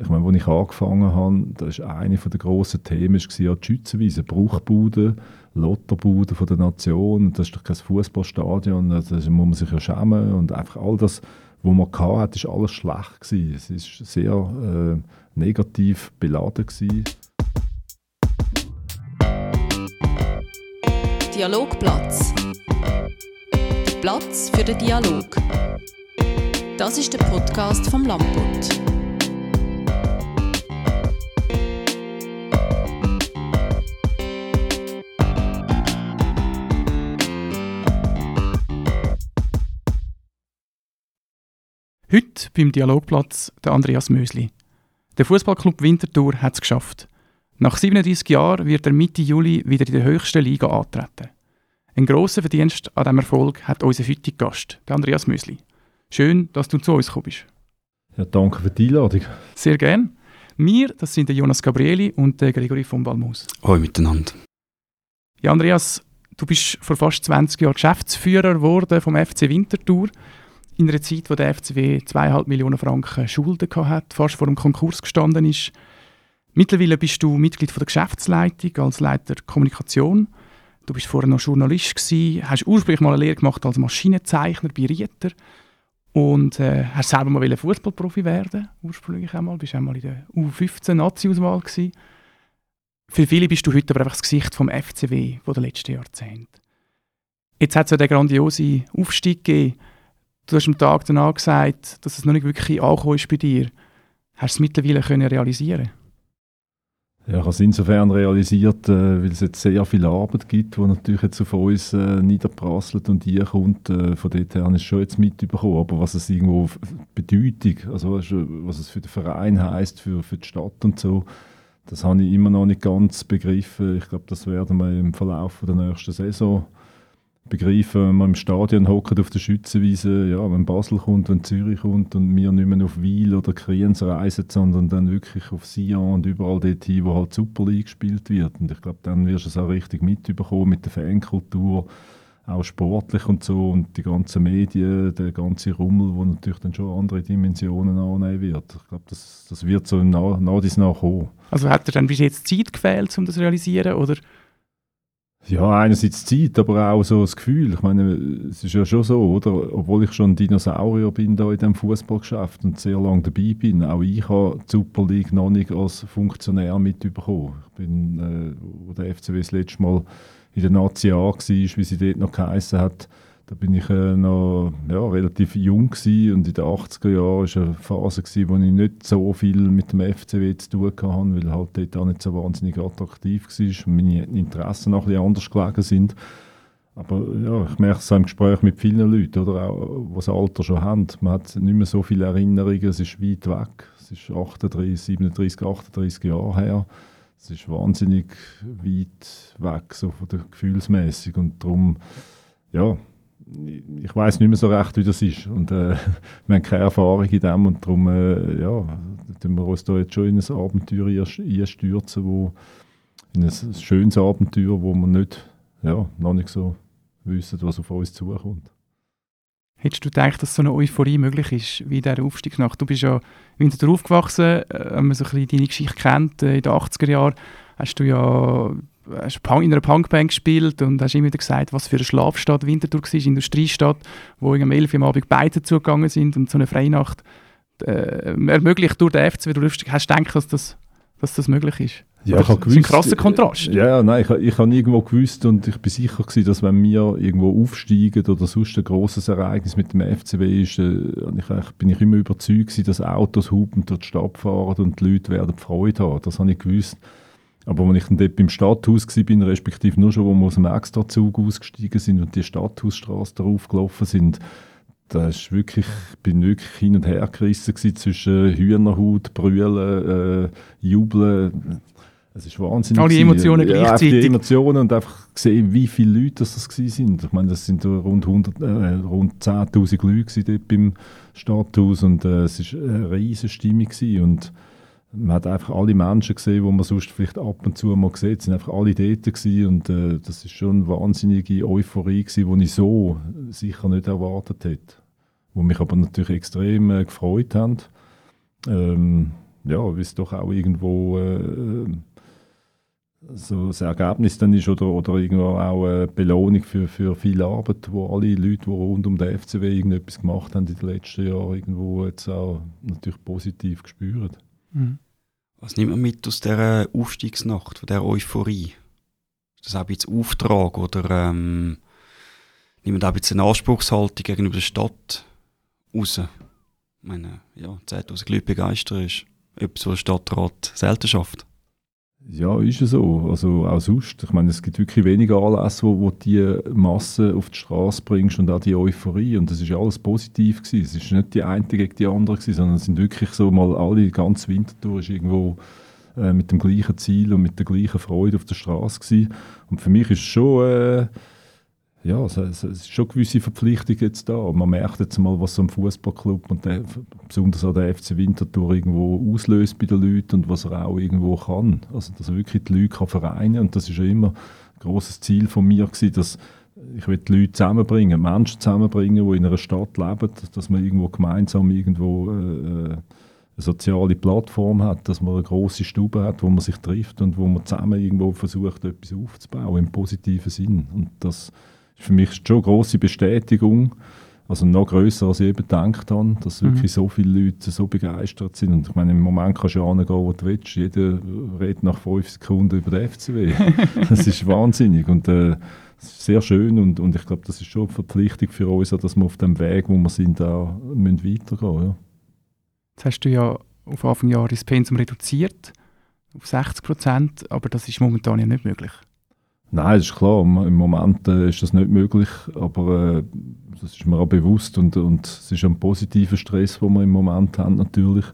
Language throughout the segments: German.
ich meine, als ich angefangen habe, das war eine der grossen Themen, war ja die Schützenwiese, Bruchbude, Lotterbude von der Nation. Das ist doch kein Fußballstadion, da muss man sich ja schämen. Und einfach all das, was man hatte, war alles schlecht. Gewesen. Es war sehr äh, negativ beladen. Gewesen. Dialogplatz. Der Platz für den Dialog. Das ist der Podcast vom Lamput. Heute beim Dialogplatz der Andreas Mösli. Der Fußballclub Winterthur hat es geschafft. Nach 37 Jahren wird er Mitte Juli wieder in der höchsten Liga antreten. Ein grosser Verdienst an diesem Erfolg hat unser heutiger Gast, der Andreas Mösli. Schön, dass du zu uns kommst. Ja, danke für die Einladung. Sehr gern. Wir, das sind der Jonas Gabrieli und der Gregory von Balmus. Hallo miteinander. Ja, Andreas, du bist vor fast 20 Jahren Geschäftsführer geworden vom FC Winterthur in einer Zeit, wo der FCW 2,5 Millionen Franken Schulden hatte, fast vor dem Konkurs gestanden ist. Mittlerweile bist du Mitglied von der Geschäftsleitung als Leiter Kommunikation. Du bist vorher noch Journalist gewesen, hast ursprünglich mal eine Lehre gemacht als Maschinenzeichner bei Rieter und äh, hast selber mal Fußballprofi werden ursprünglich einmal. Bist einmal in der U15 Nazi-Auswahl. Für viele bist du heute aber einfach das Gesicht vom FCW von den letzten Jahrzehnten. Jetzt hat es ja den grandiosen Aufstieg gegeben Du hast am Tag danach gesagt, dass es noch nicht wirklich angekommen ist bei dir. Hast du es mittlerweile können realisieren ja, ich habe es insofern realisiert, äh, weil es jetzt sehr viel Arbeit gibt, die natürlich jetzt auf uns äh, niederprasselt und hier kommt. Äh, von dort her ist es schon jetzt mitbekommen. Aber was es irgendwo Bedeutung, also was es für den Verein heisst, für, für die Stadt und so, das habe ich immer noch nicht ganz begriffen. Ich glaube, das werden wir im Verlauf der nächsten Saison begreifen, wenn man im Stadion hockt auf der Schützenwiese, ja, wenn Basel kommt, wenn Zürich kommt und wir nicht mehr auf Wiel oder Kriens reisen, sondern dann wirklich auf Sion und überall dort hin, wo halt Super League gespielt wird. Und ich glaube, dann wirst du es auch richtig mitbekommen mit der Fankultur, auch sportlich und so und die ganzen Medien, der ganze Rummel, wo natürlich dann schon andere Dimensionen annehmen wird. Ich glaube, das, das wird so nach, nach dies nach kommen. Also hat er dann bis jetzt Zeit gefehlt, um das zu realisieren, oder ja, einerseits Zeit, aber auch so das Gefühl. Ich meine, es ist ja schon so, oder? Obwohl ich schon ein Dinosaurier bin da in diesem Fußballgeschäft und sehr lange dabei bin, auch ich habe die Super League noch nicht als Funktionär mitbekommen. Ich bin, äh, wo der FCW das letzte Mal in der Nazi A war, wie sie dort noch geheissen hat, da bin ich äh, noch ja, relativ jung gewesen und in den 80er Jahren war eine Phase, gewesen, wo ich nicht so viel mit dem FCW zu tun hatte, weil halt dort auch nicht so wahnsinnig attraktiv war und meine Interessen noch ein anders gelegen sind. Aber ja, ich merke es auch im Gespräch mit vielen Leuten, oder auch, die das Alter schon haben. Man hat nicht mehr so viele Erinnerungen, es ist weit weg. Es ist 38, 37, 38 Jahre her. Es ist wahnsinnig weit weg, so von der Gefühlsmäßig und darum, ja, ich weiß nicht mehr so recht, wie das ist. Und äh, wir haben keine Erfahrung in dem und darum äh, ja, tun wir uns da jetzt schon in ein Abenteuer einstürzen, wo, in ein schönes Abenteuer, wo wir nicht, ja, noch nicht so wissen, was auf uns zukommt. Hättest du gedacht, dass so eine Euphorie möglich ist, wie in dieser Aufstiegsnacht? Du bist ja winter aufgewachsen, äh, wenn man so ein bisschen deine Geschichte kennt, äh, in den 80er Jahren hast du ja hast in einer Punkband gespielt und hast immer wieder gesagt, was für eine Schlafstadt Winterthur war, Industriestadt, wo um 11 Uhr am Abend beide zugegangen sind und so eine Freinacht äh, ermöglicht durch den FCW. Du hast du gedacht, dass das, dass das möglich ist? Ja, ich das ist ein krasser Kontrast. Ja, nein, ich, ich habe irgendwo gewusst und ich bin sicher gewesen, dass wenn wir irgendwo aufsteigen oder sonst ein grosses Ereignis mit dem FCW ist, äh, ich, bin ich immer überzeugt gewesen, dass Autos hupen durch die Stadt fahren und die Leute werden Freude haben. Das habe ich gewusst. Aber als ich dann dort beim Stadthaus war, respektive nur schon, wo wir aus dem Extrazug ausgestiegen sind und die Stadthausstraße darauf gelaufen sind, da ist wirklich, ich bin wirklich hin und her gerissen zwischen Hühnerhaut, Brüllen, äh, Jubeln. Es ist wahnsinnig. Alle Emotionen ja, gleichzeitig. Die Emotionen und einfach gesehen, wie viele Leute das, das sind. Ich meine, das sind rund, äh, rund 10'000 Leute dort beim Stadthaus und äh, es war eine riesige Stimmung gewesen. und man hat einfach alle Menschen gesehen, die man sonst vielleicht ab und zu mal sieht, sind einfach alle dort gewesen und äh, das ist schon eine wahnsinnige Euphorie gewesen, die ich so sicher nicht erwartet hätte. Wo mich aber natürlich extrem äh, gefreut haben. Ähm, ja, wie es doch auch irgendwo äh, so das Ergebnis dann ist oder, oder irgendwo auch eine Belohnung für, für viel Arbeit, wo alle Leute, die rund um den FCW irgendetwas gemacht haben in den letzten Jahren, irgendwo jetzt auch natürlich positiv gespürt. Mhm. Was nimmt man mit aus dieser Aufstiegsnacht, von dieser Euphorie? Ist das auch jetzt Auftrag oder ähm, nimmt man auch jetzt eine Anspruchshaltung gegenüber der Stadt raus? Ich meine, ja, 10'000 Leute begeistern ist etwas, was der Stadtrat selten schafft. Ja, ist es so. Also auch sonst. Ich meine, es gibt wirklich wenige Anlässe, wo, wo die Masse auf die Straße bringst und auch die Euphorie. Und das ist alles positiv gewesen. Es ist nicht die eine gegen die andere gewesen, sondern es sind wirklich so mal alle, ganz Wintertour ist irgendwo äh, mit dem gleichen Ziel und mit der gleichen Freude auf der Straße gewesen. Und für mich ist es schon... Äh, ja, es, es, es, ist schon gewisse Verpflichtung jetzt da. Man merkt jetzt mal, was so ein Fußballclub und der, besonders auch der FC Winterthur irgendwo auslöst bei den Leuten und was er auch irgendwo kann. Also, dass er wirklich die Leute kann vereinen und das ist ja immer ein grosses Ziel von mir gewesen, dass ich will die Leute zusammenbringen, Menschen zusammenbringen, die in einer Stadt leben, dass man irgendwo gemeinsam irgendwo äh, eine soziale Plattform hat, dass man eine große Stube hat, wo man sich trifft und wo man zusammen irgendwo versucht, etwas aufzubauen im positiven Sinn. Und das für mich ist schon eine grosse Bestätigung, also noch grösser als ich eben gedacht habe, dass mhm. wirklich so viele Leute so begeistert sind. Und ich meine, im Moment kannst du ja angehen, wo du willst. Jeder redet nach fünf Sekunden über den FCW. das ist wahnsinnig und äh, sehr schön und, und ich glaube, das ist schon eine Verpflichtung für uns, dass wir auf dem Weg, wo wir sind, da müssen weitergehen ja. Jetzt hast du ja auf Anfang Jahr das Pensum reduziert auf 60 Prozent, aber das ist momentan ja nicht möglich. Nein, das ist klar. Im Moment äh, ist das nicht möglich, aber äh, das ist mir auch bewusst und, und es ist ein positiver Stress, den wir im Moment haben natürlich.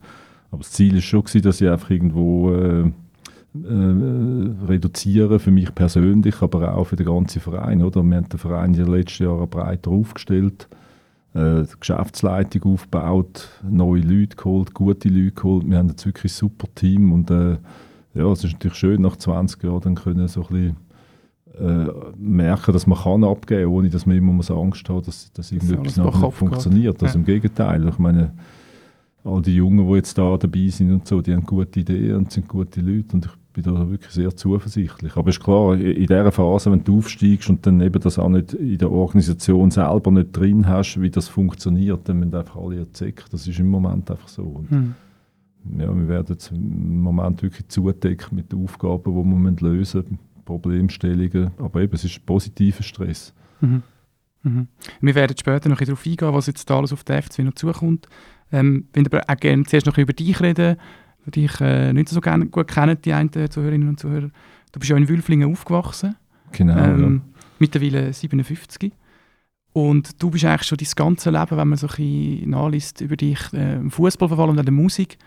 Aber das Ziel ist schon gewesen, dass ich einfach irgendwo äh, äh, reduziere für mich persönlich, aber auch für den ganzen Verein. Oder? Wir haben den Verein in den letzten Jahren breiter aufgestellt, äh, die Geschäftsleitung aufgebaut, neue Leute geholt, gute Leute geholt. Wir haben jetzt wirklich ein super Team und äh, ja, es ist natürlich schön, nach 20 Jahren dann können so ein bisschen äh, merken, dass man kann abgeben kann, ohne dass man immer muss Angst hat, dass, dass irgendetwas nachher nicht funktioniert. Also ja. im Gegenteil. Ich meine, all die Jungen, die jetzt da dabei sind und so, die haben gute Ideen und sind gute Leute und ich bin da wirklich sehr zuversichtlich. Aber es ist klar, in dieser Phase, wenn du aufsteigst und dann eben das auch nicht in der Organisation selber nicht drin hast, wie das funktioniert, dann müssen einfach alle erzählen. Das ist im Moment einfach so. Und hm. ja, wir werden jetzt im Moment wirklich zudeckt mit den Aufgaben, die wir lösen müssen Problemstellungen. Aber eben, es ist positiver Stress. Mhm. Mhm. Wir werden später noch darauf eingehen, was jetzt alles auf der FC noch zukommt. Ähm, ich würde aber auch gerne zuerst noch über dich reden, die dich äh, nicht so gerne, gut kennen, die einen Zuhörerinnen und Zuhörer. Du bist ja in Wülflingen aufgewachsen. Genau, ähm, ja. Mittlerweile 57. Und du bist eigentlich schon dein ganze Leben, wenn man so ein bisschen nachliest über dich, äh, im Fußball verfallen und an der Musik.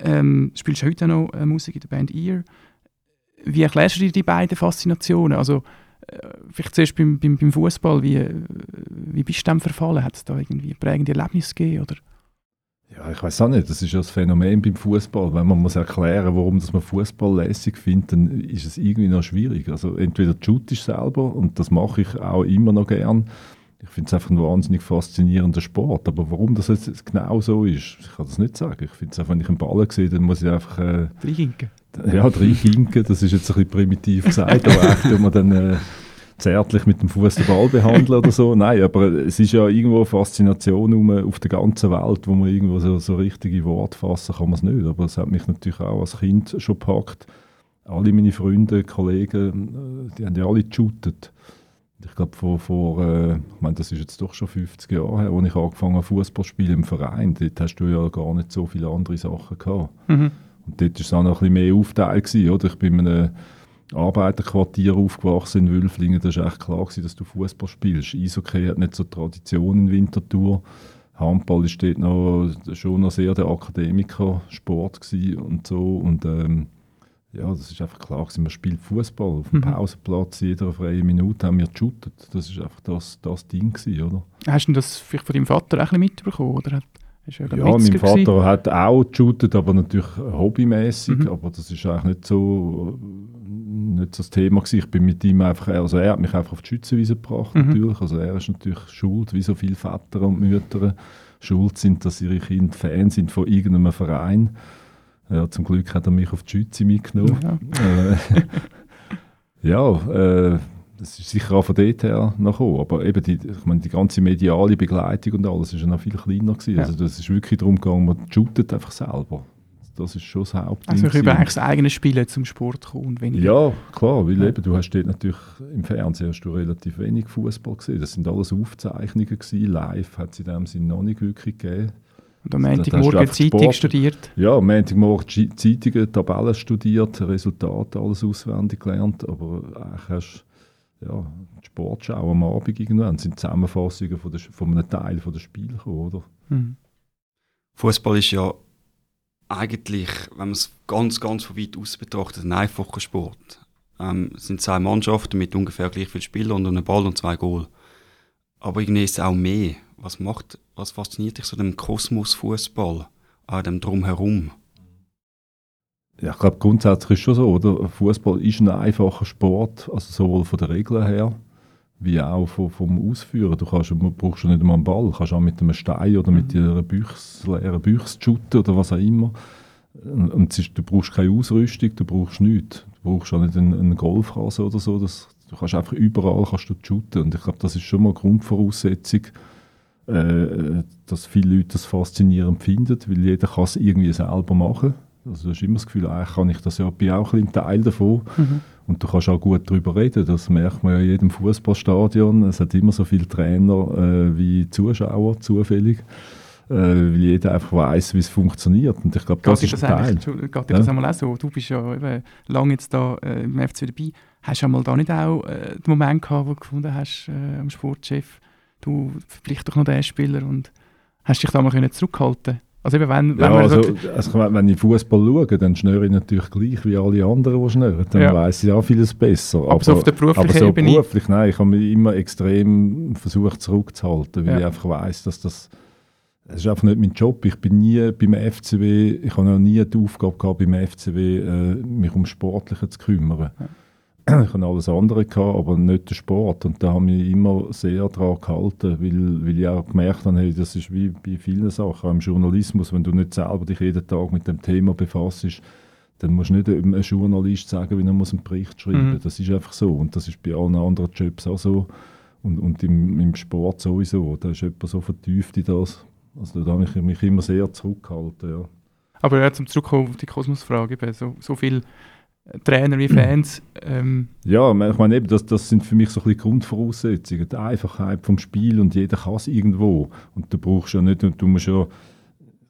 Ähm, spielst heute noch äh, Musik in der Band Ear. Wie erklärst du dir die beiden Faszinationen? Also, äh, vielleicht zuerst beim, beim, beim Fußball, wie, wie bist du dem verfallen? Hat es da irgendwie prägende Erlebnisse gegeben? Oder? Ja, ich weiß auch nicht. Das ist ja das Phänomen beim Fußball. Wenn man muss erklären, warum das man Fußball lässig findet, dann ist es irgendwie noch schwierig. Also entweder shoot ich selber und das mache ich auch immer noch gern. Ich finde es einfach ein wahnsinnig faszinierender Sport. Aber warum das jetzt genau so ist, ich kann das nicht sagen. Ich finde es einfach, wenn ich einen Ball sehe, dann muss ich einfach... Äh, ja, drei Hinken, das ist jetzt ein bisschen primitiv gesagt, aber echt, wenn man dann äh, zärtlich mit dem Fuß den Ball behandeln oder so. Nein, aber es ist ja irgendwo eine Faszination um, auf der ganzen Welt, wo man irgendwo so, so richtige Worte fassen kann man es nicht. Aber es hat mich natürlich auch als Kind schon gepackt. Alle meine Freunde, Kollegen, äh, die haben ja alle geshootet. Ich glaube, vor, vor äh, ich meine, das ist jetzt doch schon 50 Jahre her, als ich angefangen habe, Fußball spielen im Verein. Dort hast du ja gar nicht so viele andere Sachen gehabt. Mhm. Dort war es auch noch ein bisschen mehr Aufteil. Gewesen, oder? Ich bin in einem Arbeiterquartier aufgewachsen in Wülflingen. Da war echt klar, gewesen, dass du Fußball spielst. Eishockey hat nicht so Tradition in Winterthur. Handball ist dort noch, schon noch sehr der Akademikersport und so. Und ähm, ja, das ist einfach klar gewesen, man spielt Fußball auf dem mhm. Pausenplatz, jeder freie Minute haben wir geshootet. Das ist einfach das, das Ding gewesen, oder? Hast du das vielleicht von deinem Vater auch ein bisschen mitbekommen, oder hat ja, ja mein Vater gewesen. hat auch geshootet, aber natürlich hobbymäßig. Mhm. Aber das ist eigentlich nicht so, nicht so das Thema gewesen. Ich bin mit ihm einfach, also er hat mich einfach auf die Schützenwiese gebracht mhm. natürlich. Also er ist natürlich schuld, wie so viele Väter und Mütter schuld sind, dass ihre Kinder Fans sind von irgendeinem Verein. Ja, zum Glück hat er mich auf die Schütze mitgenommen. Ja. Äh, ja, äh, das ist sicher auch von dort her noch gekommen. Aber eben die, ich meine, die ganze mediale Begleitung und alles ist ja noch viel kleiner gewesen. Ja. Also das ist wirklich darum gegangen, man shootet einfach selber. Das ist schon das Hauptding. Also ich über eigentlich das eigene Spielen zum Sport kommen und weniger. Ja, klar, weil Ja. eben, du hast dort natürlich im Fernsehen hast du relativ wenig Fußball gesehen. Das sind alles Aufzeichnungen gewesen. Live hat es in dem Sinne noch nicht wirklich gegeben. Und am das Montagmorgen Zeitung Sport. studiert. Ja, am Montagmorgen Zeitungen, Tabellen studiert, Resultate alles auswendig gelernt, aber eigentlich hast ja, die Sportschau am Abend irgendwann sind Zusammenfassungen von, der, von einem Teil von der Spiele gekommen, oder? Mhm. Fußball ist ja eigentlich, wenn man es ganz, ganz von weit aus betrachtet, ein einfacher Sport. Ähm, es sind zwei Mannschaften mit ungefähr gleich viel Spielern und einem Ball und zwei Goal. Aber irgendwie ist es auch mehr. Was macht, was fasziniert dich so dem Kosmos Fußball, an dem drumherum? Ja, ich glaube, grundsätzlich ist schon so, oder? Fußball ist ein einfacher Sport, also sowohl von den Regeln her, wie auch vom, vom Ausführen. Du kannst, du brauchst ja nicht einmal einen Ball, du kannst auch mit einem Stein oder mit einer Büchse, leeren Büchse shooten oder was auch immer. Und es ist, du brauchst keine Ausrüstung, du brauchst nichts. Du brauchst auch nicht einen, einen Golfrasen oder so. Das, du kannst einfach überall kannst du shooten. Und ich glaube, das ist schon mal eine Grundvoraussetzung, äh, dass viele Leute das faszinierend finden, weil jeder kann es irgendwie selber machen. Also du hast immer das Gefühl, eigentlich kann ich das ja, bin auch ein Teil davon. Mhm. Und du kannst auch gut darüber reden. Das merkt man ja in jedem Fußballstadion. Es hat immer so viele Trainer äh, wie Zuschauer zufällig, äh, weil jeder einfach weiß, wie es funktioniert. Und ich glaube, das ist das, ein Teil. geht Ja. das einmal auch so? Du bist ja eben lange jetzt da äh, im FC dabei. Hast du einmal da nicht auch äh, den Moment gehabt, wo du gefunden hast, äh, am Sportchef, du verpflicht doch noch den Spieler und hast dich da mal können zurückhalten Also eben, wenn, wenn Ja, also, sagt, also, wenn ich Fußball schaue, dann schnüre ich natürlich gleich wie alle anderen, die schnüren. Dann Ja. weiss ich auch vieles besser. aber, so auf der aber beruflichen so Ebene, beruflich, nein, ich habe mich immer extrem versucht zurückzuhalten, weil Ja. ich einfach weiss, dass das es ist einfach nicht mein Job. Ich bin nie beim FCW, ich habe noch nie die Aufgabe gehabt, beim FCW äh, mich um Sportliche zu kümmern. Ich habe alles andere gehabt, aber nicht den Sport. Und da habe ich mich immer sehr daran gehalten, weil, weil ich auch gemerkt habe, hey, das ist wie bei vielen Sachen, auch im Journalismus, wenn du nicht selber dich jeden Tag mit dem Thema befasst, dann musst du nicht einem Journalist sagen, wie er muss einen Bericht schreiben Mhm. muss. Das ist einfach so. Und das ist bei allen anderen Jobs auch so. Und, und im, im Sport sowieso. Da ist jemand so vertieft in das. Also da habe ich mich immer sehr zurückgehalten. Ja. aber ja, zum Zurückkommen auf die Kosmos-Frage, so, so viele Trainer wie Fans, ähm, Ja, ich meine, eben, das, das sind für mich so ein bisschen Grundvoraussetzungen. Die Einfachheit vom Spiel und jeder kann es irgendwo. Und du brauchst ja nicht, du musst ja,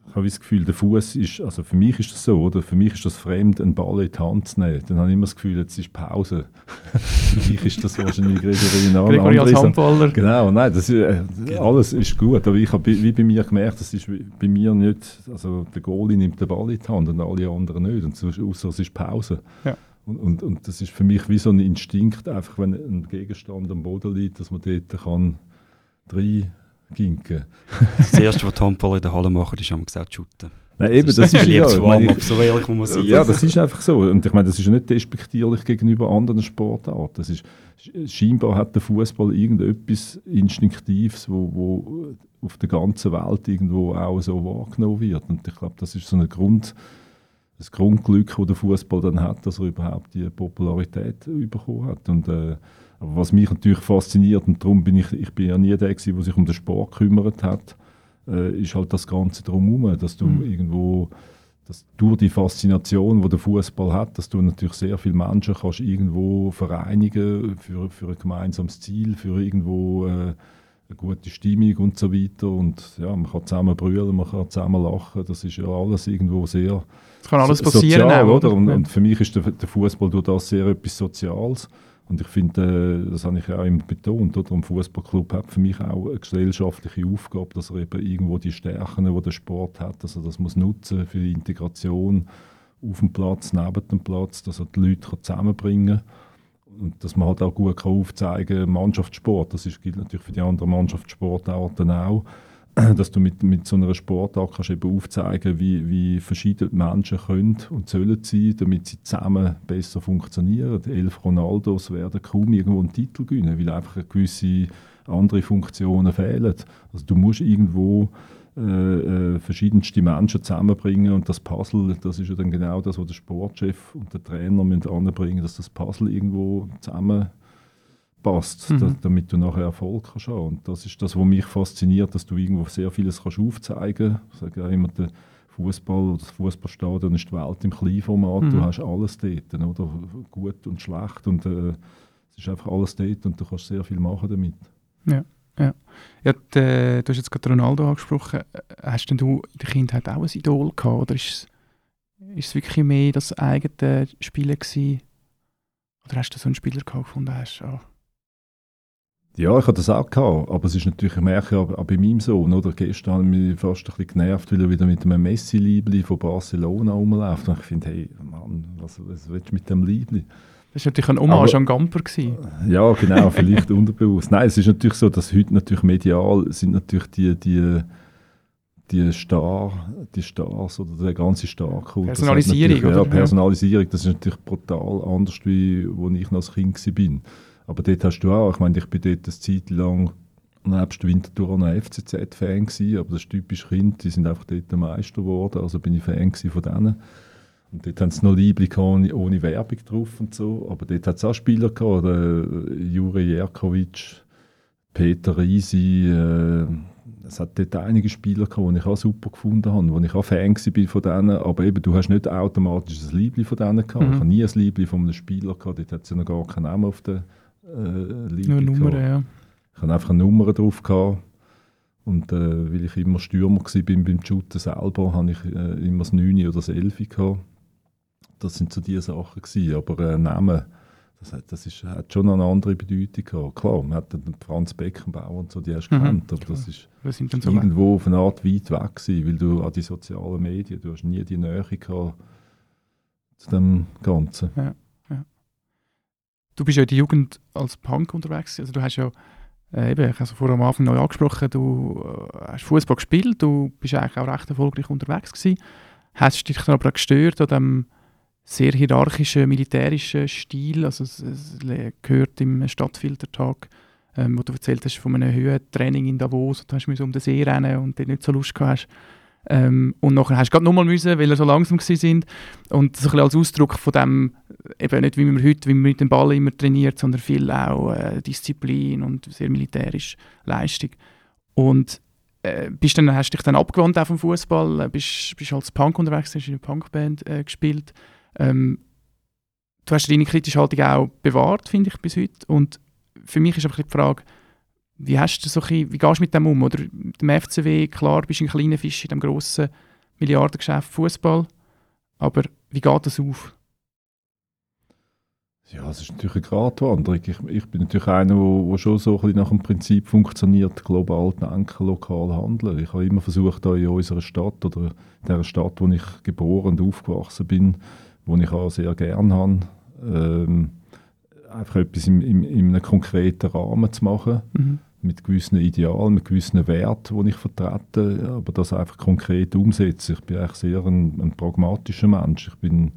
ich habe das Gefühl, der Fuß ist, also für mich ist das so, oder? Für mich ist das fremd, einen Ball in die Hand zu nehmen. Dann habe ich immer das Gefühl, jetzt ist Pause. für mich ist das wahrscheinlich Gregory ein Gregory als Handballer, Genau, nein, das ist, äh, alles ist gut. Aber ich habe wie bei mir gemerkt, das ist bei mir nicht, also der Goalie nimmt den Ball in die Hand und alle anderen nicht. Und so, außer es ist Pause. Ja. Und, und, und das ist für mich wie so ein Instinkt, einfach wenn ein Gegenstand am Boden liegt, dass man dort kann reinginken Das Erste, was die Handballer in der Halle machen, ist, haben gesagt, shooten. Nein, eben, das ist ja, Warm-up, so ehrlich muss man sein. ja, das ist einfach so. Und ich meine, das ist ja nicht despektierlich gegenüber anderen Sportarten. Das ist, scheinbar hat der Fußball irgendetwas Instinktives, wo, wo auf der ganzen Welt irgendwo auch so wahrgenommen wird. Und ich glaube, das ist so ein Grund, das Grundglück, das der Fußball dann hat, dass er überhaupt die Popularität bekommen hat. Und, äh, aber was mich natürlich fasziniert, und darum bin ich, ich bin ja nie der gewesen, der sich um den Sport gekümmert hat, äh, ist halt das Ganze drumherum, dass du Mhm. irgendwo dass durch die Faszination, die der Fußball hat, dass du natürlich sehr viele Menschen kannst irgendwo vereinigen für, für ein gemeinsames Ziel, für irgendwo äh, eine gute Stimmung und so weiter. Und ja, man kann zusammen brüllen, man kann zusammen lachen. Das ist ja alles irgendwo sehr es kann alles so- passieren sozial, auch, oder? Und, und für mich ist der, der Fußball durch das sehr etwas Soziales. Und ich finde, äh, das habe ich ja auch immer betont, oder? Ein Fußballclub hat für mich auch eine gesellschaftliche Aufgabe, dass er eben irgendwo die Stärken, die der Sport hat, dass er das muss nutzen für die Integration auf dem Platz, neben dem Platz, dass er die Leute zusammenbringen kann. Und dass man halt auch gut aufzeigen kann, Mannschaftssport, das gilt natürlich für die anderen Mannschaftssportarten auch, dass du mit, mit so einer Sportart kannst eben aufzeigen wie, wie verschiedene Menschen können und sollen sein, damit sie zusammen besser funktionieren. Elf Ronaldos werden kaum irgendwo einen Titel gewinnen, weil einfach gewisse andere Funktionen fehlen. Also du musst irgendwo äh, äh, verschiedenste Menschen zusammenbringen und das Puzzle, das ist ja dann genau das, was der Sportchef und der Trainer müssen anbringen, dass das Puzzle irgendwo zusammenpasst, Mhm. da, damit du nachher Erfolg kannst haben. Und das ist das, was mich fasziniert, dass du irgendwo sehr vieles kannst aufzeigen kannst. Ich sage ja immer, der Fußball oder das Fußballstadion ist die Welt im Kleinformat. Mhm. Du hast alles dort, oder? gut und schlecht und äh, es ist einfach alles dort und du kannst sehr viel machen damit. Ja, die, du hast jetzt gerade Ronaldo angesprochen. Hast denn du in der Kindheit auch ein Idol gehabt? Oder ist es, ist es wirklich mehr das eigene Spielen gewesen? Oder hast du so einen Spieler gehabt, gefunden hast? Ah, Ja, ich hatte das auch gehabt, aber es ist natürlich, ich merke ja auch bei meinem Sohn, oder? Gestern habe ich mich fast ein bisschen genervt, weil er wieder mit einem Messi-Liebli von Barcelona rumläuft. Und ich finde, hey, Mann, was, was willst du mit dem Liebli? das war natürlich ein Hommage an Gamper. Gewesen. Ja, genau, vielleicht unterbewusst. Nein, es ist natürlich so, dass heute natürlich medial sind natürlich die, die, die Star, die Stars oder der ganze Starkult. Personalisierung, natürlich- Ja, oder? Personalisierung, das ist natürlich brutal anders, wie wo ich noch als Kind war. Aber dort hast du auch, ich meine, ich bin dort eine Zeit lang nebst Winterthur noch FCZ-Fan gewesen, aber das ist typisch Kind, die sind einfach dort der Meister geworden, also bin ich Fan von denen. Und dort haben sie noch Liebling ohne, ohne Werbung drauf und so. Aber dort hat es auch Spieler gehabt, der Juri Jerkovic, Peter Risi. Äh, es hat dort einige Spieler gehabt, die ich auch super gefunden habe, wo ich auch Fan war von denen. Aber eben, du hast nicht automatisch ein Liebling von denen gehabt. Mhm. Ich habe nie ein Liebling von einem Spieler gehabt. Dort hat es ja noch gar keinen Namen auf der äh, Liebling Nummern, gehabt. ja. Ich hatte einfach eine Nummer drauf. Gehabt. Und äh, weil ich immer Stürmer war bin, beim Shooten selber, hatte ich äh, immer das 9 oder das 11 gehabt. Das sind so die Sachen gewesen. Aber äh, Namen, das, hat, das ist, hat schon eine andere Bedeutung gehabt. Klar, man hat den Franz Beckenbauer und so, die hast du Mhm, gekannt, aber klar. das ist sind dann so irgendwo auf eine Art weit weg gewesen, weil du an die sozialen Medien, du hast nie die Nähe gehabt zu dem Ganzen. Du bist ja in der Jugend als Punk unterwegs. Also du hast ja, äh, eben, ich habe vorher am Anfang neu angesprochen, du äh, hast Fußball gespielt, du bist eigentlich auch recht erfolgreich unterwegs gewesen. Hast dich dann aber gestört an dem sehr hierarchischen, militärischen Stil. Also es, es gehört im Stadtfiltertag, ähm, wo du erzählt hast von einem Höhentraining in Davos und du hast um den See rennen und dort nicht so Lust gehabt hast. Ähm, und nachher hast du gerade nochmal müssen, weil er so langsam sind. Und so ein bisschen als Ausdruck von dem, eben nicht wie man heute, wie man mit dem Ball immer trainiert, sondern viel auch äh, Disziplin und sehr militärisch Leistung. Und äh, bist dann, hast dich dann abgewandt auch vom Fußball, äh, bist, bist als Punk unterwegs, hast in einer Punkband äh, gespielt. Ähm, du hast deine kritische Haltung auch bewahrt, finde ich, bis heute. Und für mich ist einfach die Frage, wie, hast du so bisschen, wie gehst du mit dem um? Oder mit dem FCW, klar, bist du ein kleiner Fisch in dem grossen Milliardengeschäft Fußball, aber wie geht das auf? Ja, es ist natürlich eine Gratwanderung. Ich, ich bin natürlich einer, der, der schon so ein bisschen nach dem Prinzip funktioniert, global denken, lokal handeln. Ich habe immer versucht, da in unserer Stadt oder in der Stadt, wo ich geboren und aufgewachsen bin, wo ich auch sehr gerne habe, ähm, einfach etwas im, im, in einem konkreten Rahmen zu machen, Mhm. Mit gewissen Idealen, mit gewissen Werten, die ich vertrete, aber das einfach konkret umsetzen. Ich bin eigentlich sehr ein, ein pragmatischer Mensch. Ich bin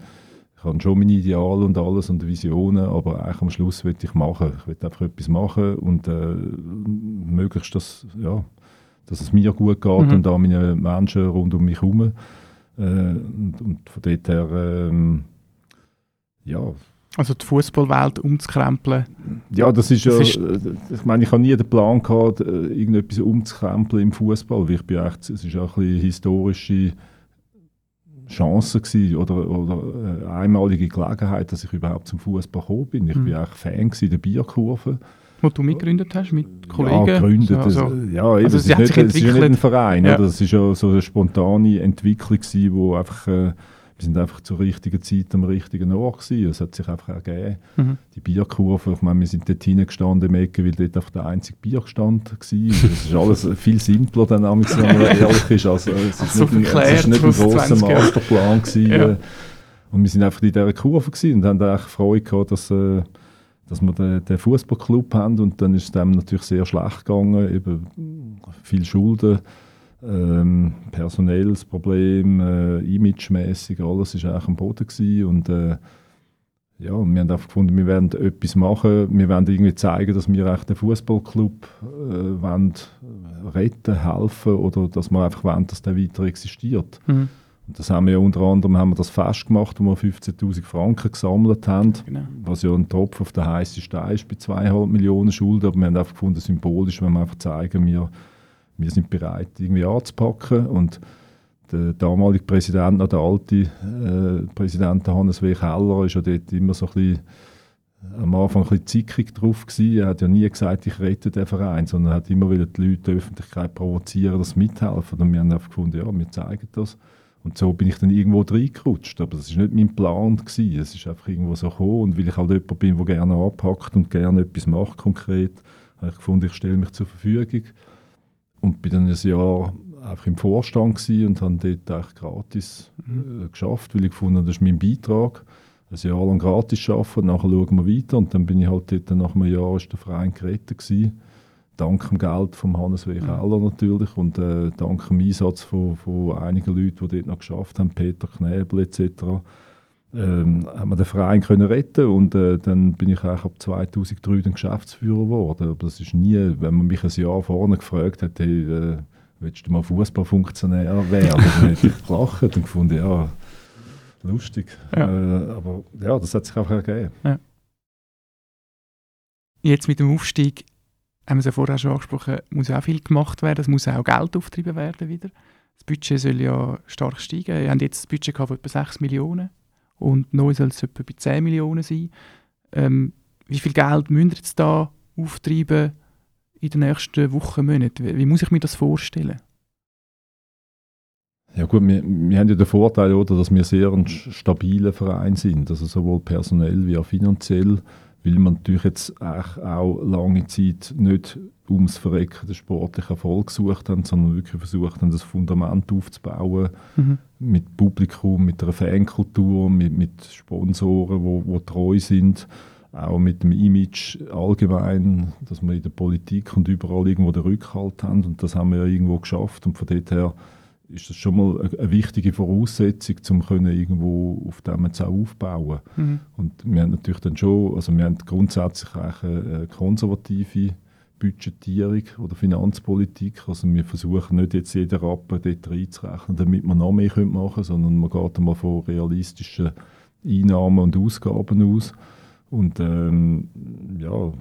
ich habe schon meine Ideale und alles und Visionen, aber eigentlich am Schluss will ich machen. Ich will einfach etwas machen und äh, möglichst, dass, ja, dass es mir gut geht Mhm. und auch meinen Menschen rund um mich herum. Äh, und, und von dort her, ähm, ja, Also die Fußballwelt umzukrempeln. ja, das ist ja, Das ist- äh, ich meine, ich habe nie den Plan gehabt, irgendetwas umzukrempeln im Fußball, weil ich bin echt, es ist auch ein bisschen historische Chance gewesen, oder, oder äh, einmalige Gelegenheit, dass ich überhaupt zum Fußball gekommen bin. Ich Mhm. bin eigentlich Fan gewesen der Bierkurve. wo du mitgegründet hast mit Kollegen. Ja, gegründet. So, das, also, ja, eben, also es ist nicht, es ist ja nicht ein. Verein. Ja. Oder? Es ist ja so eine spontane Entwicklung gewesen, wo einfach, äh, wir sind einfach zur richtigen Zeit am richtigen Ort gewesen. Es hat sich einfach ergeben. mhm. Die Bierkurve, ich meine, wir sind dort hineingestanden im Ecke, weil dort einfach der einzige Bierstand war. Das ist alles viel simpler, dann, wenn man ehrlich ist. Also, es ist So nicht, ein- es ist nicht ein aus 20 grosser. Masterplan gewesen. Ja. äh, Und wir sind einfach in dieser Kurve gewesen und haben eigentlich Freude gehabt, dass, äh, dass wir den, den Fußballclub haben. Und dann ist es dem natürlich sehr schlecht gegangen. Eben viel Schulden, ähm, personelles Problem, äh, imagemäßig, alles ist eigentlich am Boden gewesen. Und äh, ja, wir haben einfach gefunden, wir werden etwas machen, wir werden irgendwie zeigen, dass wir echt den Fußballclub äh, wollen retten, helfen oder dass wir einfach wollen, dass der weiter existiert. Mhm. Und das haben wir unter anderem haben wir das Fest gemacht, wo wir 15'000 Franken gesammelt haben, Genau. was ja ein Tropf auf den heißen Stein ist bei 2,5 Millionen Schulden, aber wir haben einfach gefunden, symbolisch, wenn wir einfach zeigen, wir, wir sind bereit, irgendwie anzupacken und der damalige Präsident, noch der alte äh, Präsident Hannes W. Keller, ist ja dort immer so ein bisschen, am Anfang ein bisschen zickig drauf gewesen. Er hat ja nie gesagt, ich rette den Verein, sondern er hat immer wieder die Leute, die Öffentlichkeit provozieren, dass sie mithelfen. Und wir haben einfach gefunden, ja, wir zeigen das. Und so bin ich dann irgendwo reingerutscht. Aber das war nicht mein Plan. Es ist einfach irgendwo so gekommen. Und weil ich halt jemand bin, der gerne anpackt und gerne etwas macht konkret, habe ich gefunden, ich stelle mich zur Verfügung. Und bin dann ein Jahr einfach im Vorstand und habe dort eigentlich gratis äh, geschafft, weil ich gefunden habe, das ist mein Beitrag. Ein Jahr lang gratis arbeiten, nachher schauen wir weiter. Und dann bin ich halt dort, nach einem Jahr ist der Verein gerettet gewesen. Dank dem Geld von Hannes W. Keller natürlich und äh, dank dem Einsatz von, von einigen Leuten, die dort noch geschafft haben, Peter Knäbel etc., ähm, haben wir den Verein können retten und äh, dann bin ich eigentlich ab 2003 dann Geschäftsführer geworden. Aber das ist nie, wenn man mich ein Jahr vorne gefragt hat, hey, äh, willst du mal Fußballfunktionär werden? dann hätte ich gelacht und gefunden, ja, lustig. Ja. Äh, aber ja, das hat sich einfach ergeben. Jetzt mit dem Aufstieg, haben wir es ja vorher schon angesprochen, muss auch viel gemacht werden, es muss auch Geld auftrieben werden wieder. Das Budget soll ja stark steigen. Wir haben jetzt ein Budget gehabt von etwa 6 Millionen und neu soll es etwa bei 10 Millionen sein. Ähm, wie viel Geld müsst ihr jetzt da auftreiben in den nächsten Wochen, Monaten? Wie, wie muss ich mir das vorstellen? Ja gut, wir, wir haben ja den Vorteil, oder, dass wir sehr ein st- stabiler Verein sind, also sowohl personell wie auch finanziell, weil wir natürlich jetzt auch lange Zeit nicht ums Verrecken den sportlichen Erfolg gesucht haben, sondern wirklich versucht haben, das Fundament aufzubauen. Mhm. mit Publikum, mit einer Fankultur, mit, mit Sponsoren, wo, wo treu sind, auch mit dem Image allgemein, dass wir in der Politik und überall irgendwo den Rückhalt haben. Und das haben wir ja irgendwo geschafft. Und von dort her ist das schon mal eine, eine wichtige Voraussetzung, um können irgendwo auf dem jetzt auch aufbauen. Mhm. Und wir haben natürlich dann schon, also wir haben grundsätzlich eigentlich eine, konservative Budgetierung oder Finanzpolitik. Also wir versuchen nicht jetzt jeden Rappen dort reinzurechnen, damit wir noch mehr machen können, sondern man geht einmal von realistischen Einnahmen und Ausgaben aus. Und ähm, ja,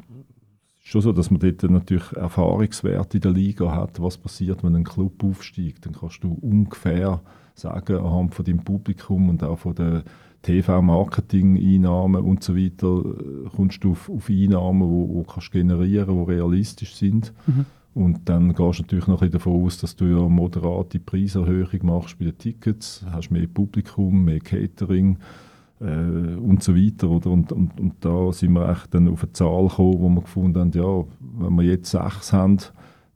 schon so, dass man dort natürlich Erfahrungswerte in der Liga hat, was passiert, wenn ein Club aufsteigt. Dann kannst du ungefähr sagen, anhand von deinem Publikum und auch von der TV-Marketing-Einnahmen und so weiter, äh, kommst du auf, auf Einnahmen, die wo, wo kannst generieren, die realistisch sind. Mhm. Und dann gehst du natürlich noch ein davon aus, dass du ja moderate Preiserhöhung machst bei den Tickets, hast mehr Publikum, mehr Catering äh, und so weiter. Oder? Und, und, und da sind wir echt dann auf eine Zahl gekommen, wo wir gefunden haben, ja, wenn wir jetzt sechs haben,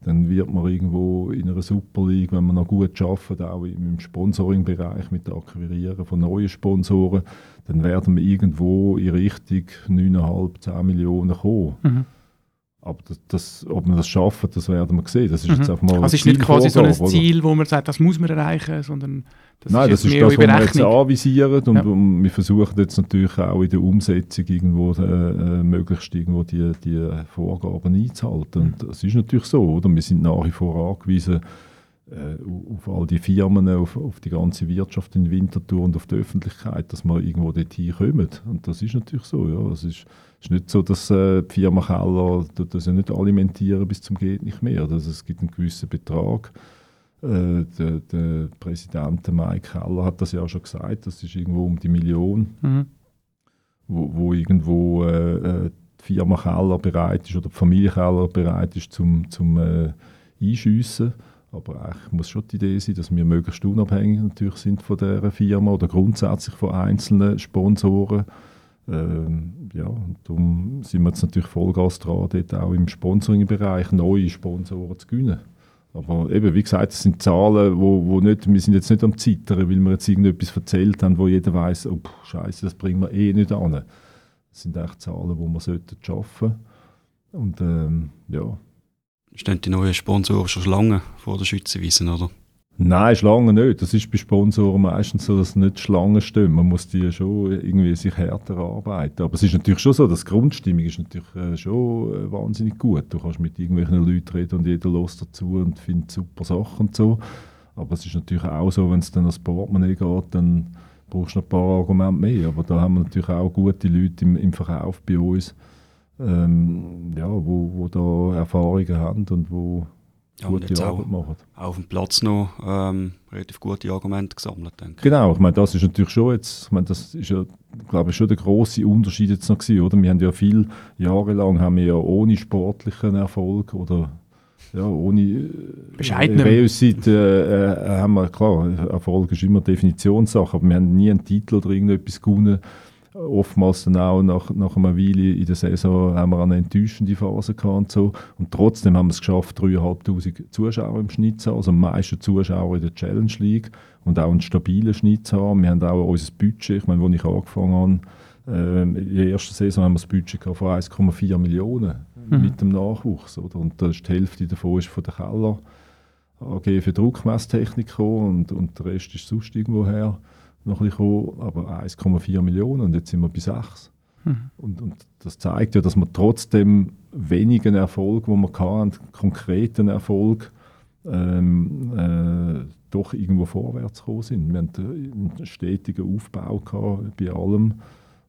dann wird man irgendwo in einer Super League, wenn wir noch gut arbeiten, auch im Sponsoring-Bereich mit dem Akquirieren von neuen Sponsoren, dann werden wir irgendwo in Richtung 9,5, 10 Millionen kommen. Mhm. Aber das, das, ob wir das schaffen, das werden wir sehen. Das ist jetzt Mhm. einfach mal Also es ist nicht quasi so ein? Ziel, wo man sagt, das muss man erreichen, sondern das Nein, ist das jetzt ist das, was wir jetzt anvisieren und, Ja. und wir versuchen jetzt natürlich auch in der Umsetzung irgendwo äh, äh, möglichst irgendwo die, die Vorgaben einzuhalten. Und das ist natürlich so, oder? Wir sind nach wie vor angewiesen auf all die Firmen, auf, auf die ganze Wirtschaft in Winterthur und auf die Öffentlichkeit, dass wir irgendwo dorthin kommen. Und das ist natürlich so, ja. Es ist, ist nicht so, dass äh, die Firma Keller das ja nicht alimentieren bis zum geht nicht mehr. Also es gibt einen gewissen Betrag. Äh, der, der Präsident Mike Keller hat das ja auch schon gesagt, das ist irgendwo um die Million, Mhm. wo, wo irgendwo äh, äh, die Firma Keller bereit ist oder die Familie Keller bereit ist zum, zum äh, Einschiessen. Aber eigentlich muss schon die Idee sein, dass wir möglichst unabhängig natürlich sind von dieser Firma oder grundsätzlich von einzelnen Sponsoren. Ähm, ja, und darum sind wir jetzt natürlich Vollgas dran, dort auch im Sponsoring-Bereich neue Sponsoren zu gewinnen. Aber eben, wie gesagt, das sind Zahlen, wo, wo nicht, wir sind jetzt nicht am Zittern, weil wir jetzt irgendetwas erzählt haben, wo jeder weiß, oh, Scheiße, das bringen wir eh nicht an. Das sind echt Zahlen, die wir sollten. Und ähm, ja, Stehen die neuen Sponsoren schon lange vor der Schützenwiese, oder? Nein, Schlangen nicht. Das ist bei Sponsoren meistens so, dass nicht Schlangen stehen. Man muss die schon irgendwie sich härter arbeiten. Aber es ist natürlich schon so, dass die Grundstimmung ist natürlich äh, schon äh, wahnsinnig gut. Du kannst mit irgendwelchen Leuten reden und jeder los dazu und findet super Sachen und so. Aber es ist natürlich auch so, wenn es dann ans Portemonnaie geht, dann brauchst du noch ein paar Argumente mehr. Aber da haben wir natürlich auch gute Leute im, im Verkauf bei uns, ähm, ja, wo, wo da Erfahrungen haben und wo Ja, und gute jetzt Arbeit auch machen. auf dem Platz noch ähm, relativ gute Argumente gesammelt, denke ich. Genau, ich meine, das ist natürlich schon jetzt, ich meine, das ist ja, glaube ich, schon der große Unterschied jetzt noch gewesen, oder? Wir haben ja viel Jahre lang haben wir ja ohne sportlichen Erfolg oder ja, ohne äh, Bescheidenem. Reussit äh, äh, haben wir, klar, Erfolg ist immer Definitionssache, aber wir haben nie einen Titel oder irgendetwas gewonnen. Oftmals dann auch nach, nach einer Weile in der Saison haben wir eine enttäuschende Phase gehabt und so. Und trotzdem haben wir es geschafft, 3'500 Zuschauer im Schnitt zu haben, also am meisten Zuschauer in der Challenge League und auch einen stabilen Schnitt zu haben. Wir haben auch unser Budget, ich meine, als ich angefangen habe, ähm, in der ersten Saison haben wir das Budget von 1,4 Millionen mit dem Nachwuchs. Oder? Und da ist die Hälfte davon ist von der Keller AG für Druckmesstechnik gekommen und, und der Rest ist sonst irgendwoher noch ein bisschen gekommen, aber 1,4 Millionen und jetzt sind wir bei 6. Und, und das zeigt ja, dass wir trotzdem wenigen Erfolg, wo wir hatten, konkreten Erfolg, ähm, äh, doch irgendwo vorwärts gekommen sind. Wir hatten einen stetigen Aufbau gehabt bei allem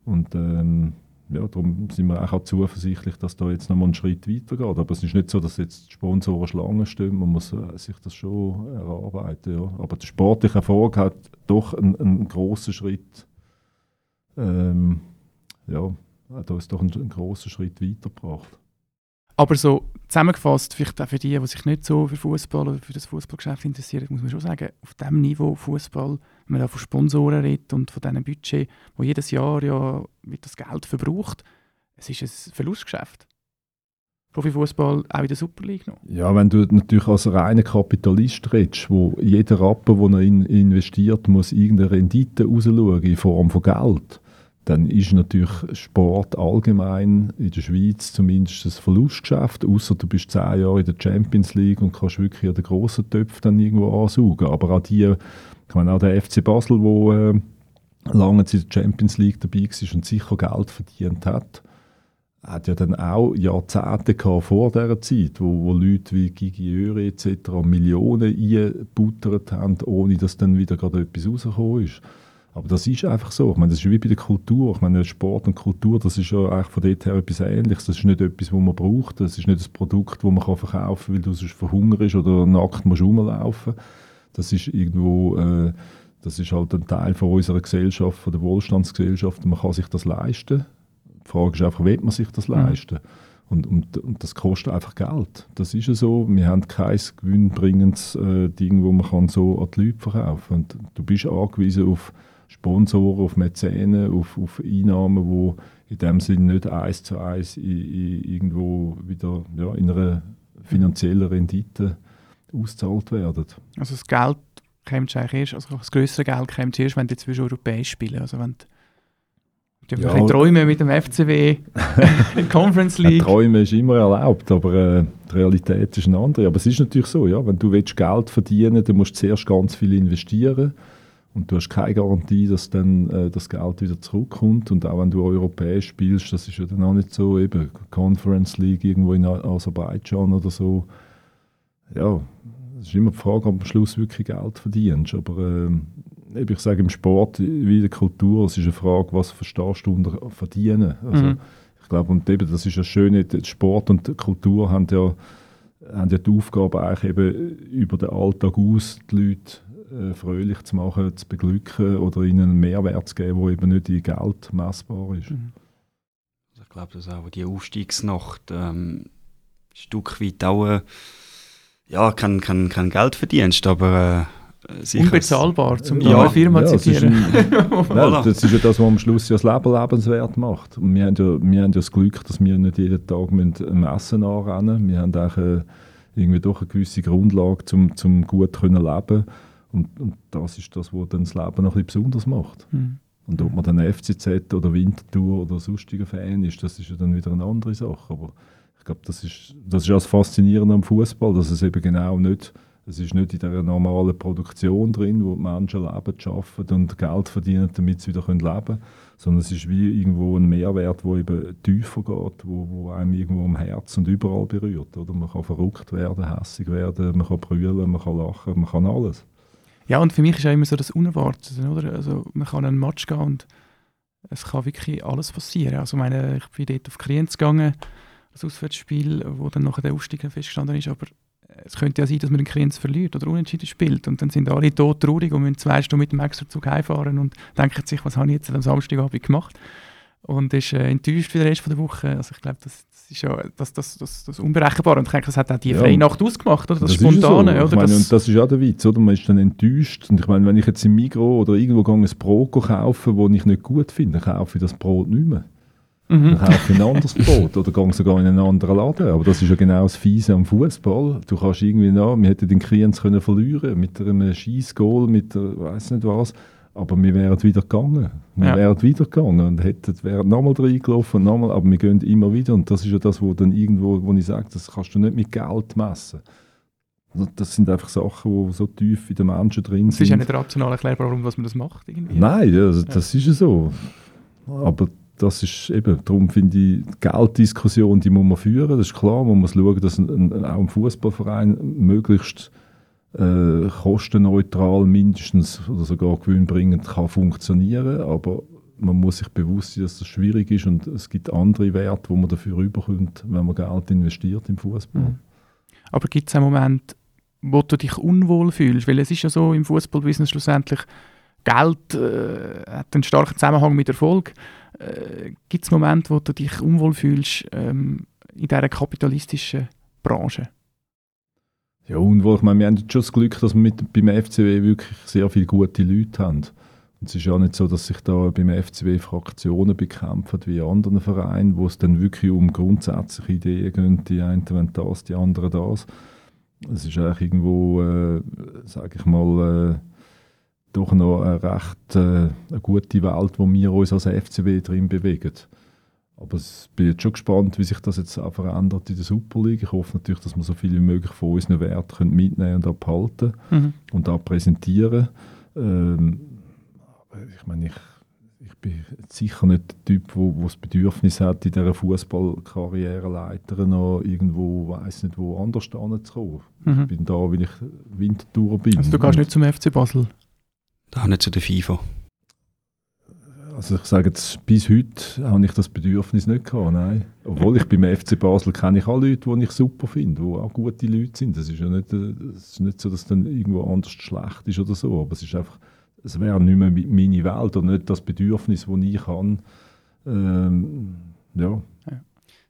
und ähm, ja, darum sind wir auch zuversichtlich, dass da jetzt nochmal einen Schritt weitergeht. Aber es ist nicht so, dass jetzt die Sponsoren Schlangen stehen, man muss äh, sich das schon erarbeiten. Ja. Aber der sportliche Erfolg hat doch einen, einen grossen Schritt, ähm, ja, hat uns doch einen, einen grossen Schritt weitergebracht. Aber so zusammengefasst, vielleicht auch für die, die sich nicht so für Fußball oder für das Fußballgeschäft interessieren, muss man schon sagen, auf diesem Niveau Fußball, wenn man da von Sponsoren redet und von diesem Budget, wo jedes Jahr ja wird das Geld verbraucht, es ist ein Verlustgeschäft. Profifußball auch in der Super League noch. Ja, wenn du natürlich als reiner Kapitalist redest, wo jeder Rappen, den er in, investiert, muss irgendeine Rendite rausschauen in Form von Geld, dann ist natürlich Sport allgemein in der Schweiz zumindest ein Verlustgeschäft, außer du bist zehn Jahre in der Champions League und kannst wirklich an den grossen Töpfen dann irgendwo ansaugen. Aber auch die, ich meine auch der FC Basel, wo äh, lange in der Champions League dabei war und sicher Geld verdient hat, hat ja dann auch Jahrzehnte gehabt vor dieser Zeit, wo, wo Leute wie Gigi Öri etc. Millionen eingebuttert haben, ohne dass dann wieder gerade etwas rausgekommen ist. Aber das ist einfach so. Ich meine, das ist wie bei der Kultur. Ich meine, Sport und Kultur, das ist ja eigentlich von dort her etwas Ähnliches. Das ist nicht etwas, was man braucht. Das ist nicht ein Produkt, das man kann verkaufen kann, weil du sonst verhungerst oder nackt musst rumlaufen. Das ist irgendwo, äh, das ist halt ein Teil von unserer Gesellschaft, von der Wohlstandsgesellschaft. Man kann sich das leisten. Die Frage ist einfach, will man sich das leisten? Und, und, und das kostet einfach Geld. Das ist ja so. Wir haben kein gewinnbringendes äh, Ding, wo man kann so an die Leute verkaufen kann. Und du bist angewiesen auf Sponsoren, auf Mäzenen, auf, auf Einnahmen, wo in dem Sinne nicht eins zu eins in, in, irgendwo wieder ja, in einer finanziellen Rendite ausgezahlt werden. Also das Geld kommt eigentlich erst, also das größere Geld kommt erst, wenn die zwischen europäisch spielen. Also wenn die Ja. ein träumen mit dem FCW in Conference League. Träumen ist immer erlaubt, aber äh, die Realität ist eine andere. Aber es ist natürlich so, ja, wenn du willst Geld verdienen dann musst du zuerst ganz viel investieren und du hast keine Garantie, dass dann äh, das Geld wieder zurückkommt. Und auch wenn du europäisch spielst, das ist ja dann auch nicht so, eben Conference League irgendwo in Aserbaidschan oder so. Ja, es ist immer die Frage, ob du am Schluss wirklich Geld verdienst. Aber eben, ich sage im Sport wie in der Kultur, es ist eine Frage, was verstehst du unter verdienen. Also, Mhm. ich glaube, und eben, das ist ja schön, Sport und Kultur haben ja, haben ja die Aufgabe, eigentlich eben über den Alltag aus die Leute äh, fröhlich zu machen, zu beglücken oder ihnen einen Mehrwert zu geben, der eben nicht in Geld messbar ist. Mhm. Also ich glaube, dass auch die Aufstiegsnacht ähm, ein Stück weit auch äh, ja, kein, kein, kein Geld verdienst, aber äh, sicher... Unbezahlbar, um Ja, eine Firma ja, zu zitieren. ein- Nein, das ist ja das, was am Schluss ja das Leben lebenswert macht. Und wir haben ja, wir haben ja das Glück, dass wir nicht jeden Tag mit einem Essen anrennen Wir haben auch äh, irgendwie doch eine gewisse Grundlage, um zum gut können leben und, und das ist das, was dann das Leben noch ein bisschen besonders macht. Mhm. Und ob man dann FCZ oder Winterthur oder sonstiger Fan ist, das ist ja dann wieder eine andere Sache. Aber ich glaube, das ist, das ist auch das Faszinierende am Fußball, dass es eben genau nicht Es ist nicht in der normalen Produktion drin, wo die Menschen leben, arbeiten und Geld verdienen, damit sie wieder leben können, sondern es ist wie irgendwo ein Mehrwert, der eben tiefer geht, wo, wo einem irgendwo am Herz und überall berührt. Oder? Man kann verrückt werden, hässig werden, man kann brüllen, man kann lachen, man kann alles. Ja, und für mich ist auch immer so das Unerwartete, oder? Also man kann an einen Match gehen und es kann wirklich alles passieren. Also meine, ich bin dort auf Kriens gegangen, das Auswärtsspiel, wo dann nachher der Aufstieg festgestanden ist, aber es könnte ja sein, dass man den Kriens verliert oder unentschieden spielt und dann sind alle tot traurig und müssen zwei Stunden mit dem Extrazug heimfahren und denken sich, was habe ich jetzt am Samstagabend gemacht und ist äh, enttäuscht für den Rest der Woche. Also ich glaube, das, das, ist ja das, das, das, das Unberechenbare und ich denke, das hat auch die Ja. freie Nacht ausgemacht, oder? Das, Das Spontane. Ist so. Oder? Meine, das, und das ist auch der Witz, oder? Man ist dann enttäuscht. Und ich meine, wenn ich jetzt im Migros oder irgendwo gehe, ein Brot kaufe, das ich nicht gut finde, dann kaufe ich das Brot nicht mehr. mhm. Dann kaufe ich ein anderes Brot oder gehe sogar in einen anderen Laden. Aber das ist ja genau das Fiese am Fußball. Du kannst irgendwie noch, wir hätten den Kriens können verlieren mit einem Schießgoal, mit der, weiß nicht was. Aber wir wären wieder gegangen. Wir Ja. wären wieder gegangen und hätten, wären nochmal reingelaufen nochmal. Aber wir gehen immer wieder. Und das ist ja das, wo dann irgendwo, wo ich sage, das kannst du nicht mit Geld messen. Das sind einfach Sachen, die so tief in den Menschen drin es sind. ist ja nicht rational erklärbar, warum was man das macht. Irgendwie. Nein, ja, also das ist ja so. Aber das ist eben, darum finde ich, die Gelddiskussion, die muss man führen, das ist klar. Man muss schauen, dass ein, ein, auch ein Fußballverein möglichst äh, kostenneutral mindestens oder sogar gewinnbringend kann funktionieren. Aber man muss sich bewusst sein, dass das schwierig ist und es gibt andere Werte, wo man dafür rüberkommt, wenn man Geld investiert im Fußball. Mhm. Aber gibt es einen Moment, wo du dich unwohl fühlst? Weil es ist ja so im Fußballbusiness schlussendlich, Geld äh, hat einen starken Zusammenhang mit Erfolg. Äh, gibt es Momente, wo du dich unwohl fühlst ähm, in dieser kapitalistischen Branche? Ja, und wo, ich meine, wir haben schon das Glück, dass wir mit, beim FCW wirklich sehr viele gute Leute haben. Und es ist ja nicht so, dass sich da beim FCW Fraktionen bekämpfen wie anderen Vereinen, wo es dann wirklich um grundsätzliche Ideen geht. Die einen wollen das, die anderen das. Es ist eigentlich irgendwo, äh, sage ich mal, äh, doch noch eine recht äh, eine gute Welt, wo wir uns als FCW drin bewegen. Aber ich bin jetzt schon gespannt, wie sich das jetzt auch verändert in der Super League. Ich hoffe natürlich, dass wir so viel wie möglich von unseren Werten können mitnehmen und abhalten Mhm. und auch präsentieren. Ähm, aber ich meine, ich, ich bin sicher nicht der Typ, der wo, wo das Bedürfnis hat, in dieser Fußballkarriereleiter noch irgendwo, weiß nicht, wo anders hinzukommen. Ich Mhm. bin da, weil ich Wintertour bin. Also du gehst nicht zum FC Basel? Da nicht zu der FIFA. Also ich sage jetzt, bis heute habe ich das Bedürfnis nicht gehabt, nein. Obwohl ich beim FC Basel kenne ich auch Leute, die ich super finde, die auch gute Leute sind. Das ist ja nicht, es ist nicht so, dass es dann irgendwo anders schlecht ist oder so, aber es ist einfach, es wäre nicht mehr meine Welt und nicht das Bedürfnis, das ich habe. Ähm, ja,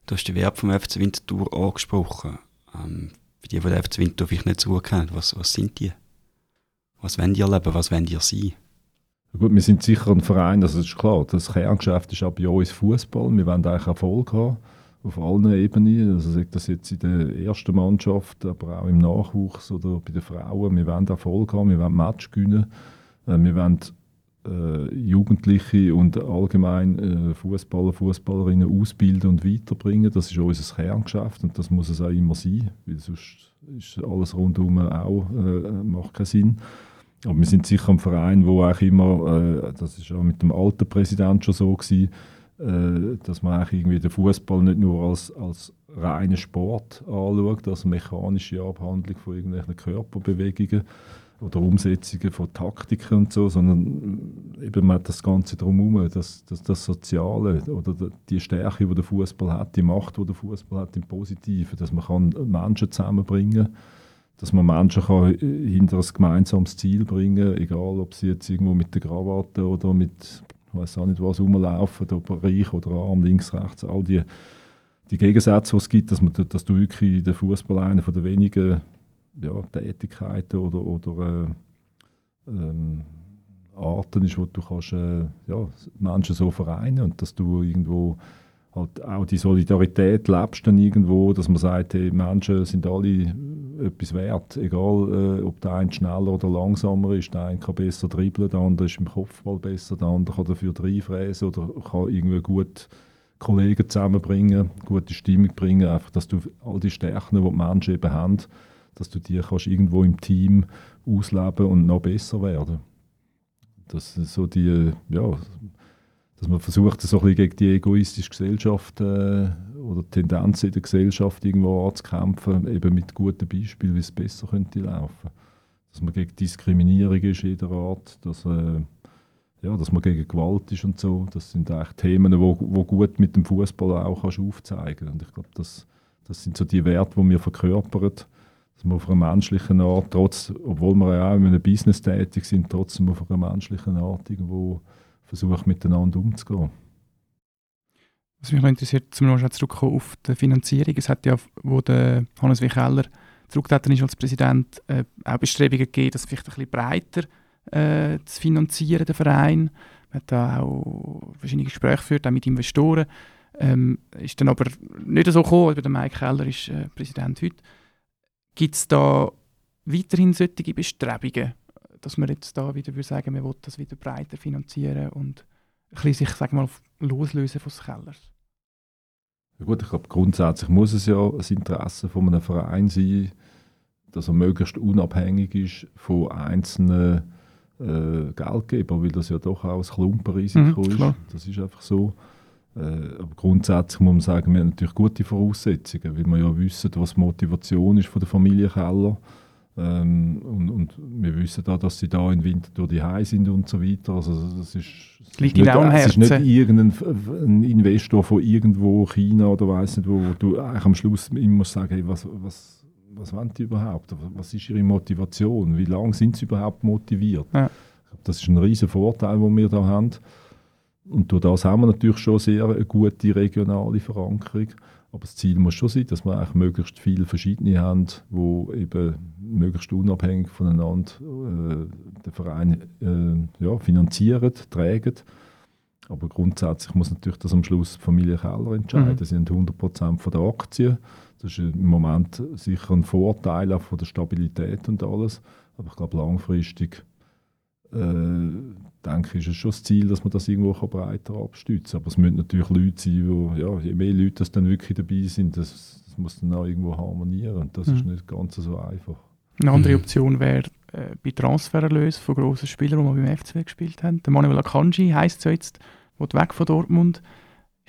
Du hast den Wert vom FC Winterthur angesprochen. Ähm, für die, die den FC Winterthur vielleicht nicht so was, was sind die? Was wollen die erleben? Was wollen die sein? Gut, wir sind sicher ein Verein, das ist klar, das Kerngeschäft ist auch bei uns Fußball. Wir wollen eigentlich Erfolg haben, auf allen Ebenen. Also sei das jetzt in der ersten Mannschaft, aber auch im Nachwuchs oder bei den Frauen. Wir wollen Erfolg haben, wir wollen Match gewinnen. Äh, Wir wollen äh, Jugendliche und allgemein äh, Fußballer, Fußballerinnen ausbilden und weiterbringen. Das ist unser Kerngeschäft und das muss es auch immer sein, weil sonst ist alles rundherum auch, äh, macht keinen Sinn. Aber wir sind sicher ein Verein, wo auch immer, äh, das ist auch mit dem alten Präsidenten schon so gewesen, äh, dass man auch irgendwie den Fußball nicht nur als, als reinen Sport anschaut, als mechanische Abhandlung von irgendwelchen Körperbewegungen oder Umsetzungen von Taktiken und so, sondern äh, eben man hat das Ganze drumherum, das, das, das Soziale oder die- Stärke, die der Fußball hat, die Macht, die der Fußball hat im Positiven, dass man kann Menschen zusammenbringen kann dass man Menschen kann äh, hinter ein gemeinsames Ziel bringen kann, egal ob sie jetzt irgendwo mit der Krawatte oder mit, ich weiß auch nicht was, rumlaufen, ob reich oder arm, links, rechts, all die, die Gegensätze, die es gibt, dass, man, dass du wirklich den Fußball einer von der wenigen ja, Tätigkeiten oder, oder äh, ähm, Arten ist, wo du kannst, äh, ja, Menschen so vereinen und dass du irgendwo halt auch die Solidarität lebst dann irgendwo, dass man sagt, hey, Menschen sind alle etwas wert, egal äh, ob der eine schneller oder langsamer ist, der eine kann besser dribbeln, der andere ist im Kopfball besser, der andere kann dafür reinfräsen oder kann irgendwie gut Kollegen zusammenbringen, gute Stimmung bringen, einfach, dass du all die Stärken, die die Menschen eben haben, dass du die kannst irgendwo im Team ausleben und noch besser werden. Das ist so die, ja, dass man versucht, so ein bisschen gegen die egoistische Gesellschaft äh, oder Tendenzen in der Gesellschaft irgendwo anzukämpfen, eben mit guten Beispielen, wie es besser könnte laufen. Dass man gegen Diskriminierung ist jeder Art, dass, äh, ja, dass man gegen Gewalt ist und so. Das sind eigentlich Themen, wo, wo gut mit dem Fußball auch kannst aufzeigen. Und ich glaube, das, das sind so die Werte, die wir verkörpern, dass wir auf einer menschlichen Art, trotz, obwohl wir ja auch in einem Business tätig sind, trotzdem auf einer menschlichen Art irgendwo versuchen, miteinander umzugehen. Was mich noch interessiert, zum noch zurückkommen auf die Finanzierung. Es hat ja, wo der Hannes W. Keller zurückgetreten ist als Präsident, äh, auch Bestrebungen gegeben, das vielleicht ein bisschen breiter äh, zu finanzieren, den Verein. Man hat da auch verschiedene Gespräche geführt, auch mit Investoren. Ähm, ist dann aber nicht so gekommen, aber der Mike Keller ist äh, Präsident heute. Gibt es da weiterhin solche Bestrebungen, dass man jetzt da wieder würde sagen, man will das wieder breiter finanzieren und ein bisschen sich, sag mal, loslösen von Kellers? Ja gut, ich glaube, grundsätzlich muss es ja das Interesse von einem Verein sein, dass er möglichst unabhängig ist von einzelnen äh, Geldgebern, weil das ja doch auch ein Klumpenrisiko Mhm, ist. klar. Das ist einfach so. Äh, aber grundsätzlich muss man sagen, wir haben natürlich gute Voraussetzungen, weil wir ja wissen, was die Motivation ist von der Familie Keller. Ähm, und, und wir wissen auch, dass sie da im Winter durch die Hause sind und so weiter. Also das ist, Liegt am es ist nicht irgendein Investor von irgendwo China oder weiß nicht wo, wo du eigentlich am Schluss immer musst sagen, hey, was, was, was wollen die überhaupt? Was ist ihre Motivation? Wie lange sind sie überhaupt motiviert? Ja. Das ist ein riesen Vorteil, den wir da haben. Und durch das haben wir natürlich schon sehr eine gute regionale Verankerung. Aber das Ziel muss schon sein, dass wir eigentlich möglichst viele verschiedene haben, die eben möglichst unabhängig voneinander äh, den Verein äh, ja, finanzieren, tragen. Aber grundsätzlich muss natürlich das am Schluss die Familie Keller entscheiden. Mhm. Sie haben 100% von der Aktien. Das ist im Moment sicher ein Vorteil auch von der Stabilität und alles. Aber ich glaube, langfristig äh, denke ich, ist es schon das Ziel, dass man das irgendwo breiter abstützen kann. Aber es müssen natürlich Leute sein, die, ja, je mehr Leute das dann wirklich dabei sind, das, das muss dann auch irgendwo harmonieren. Und das ist Mhm. nicht ganz so einfach. Eine andere Mhm. Option wäre äh, bei Transfererlösen von grossen Spielern, die wir beim FCW gespielt haben. Der Manuel Akanji heisst es ja jetzt, will weg von Dortmund.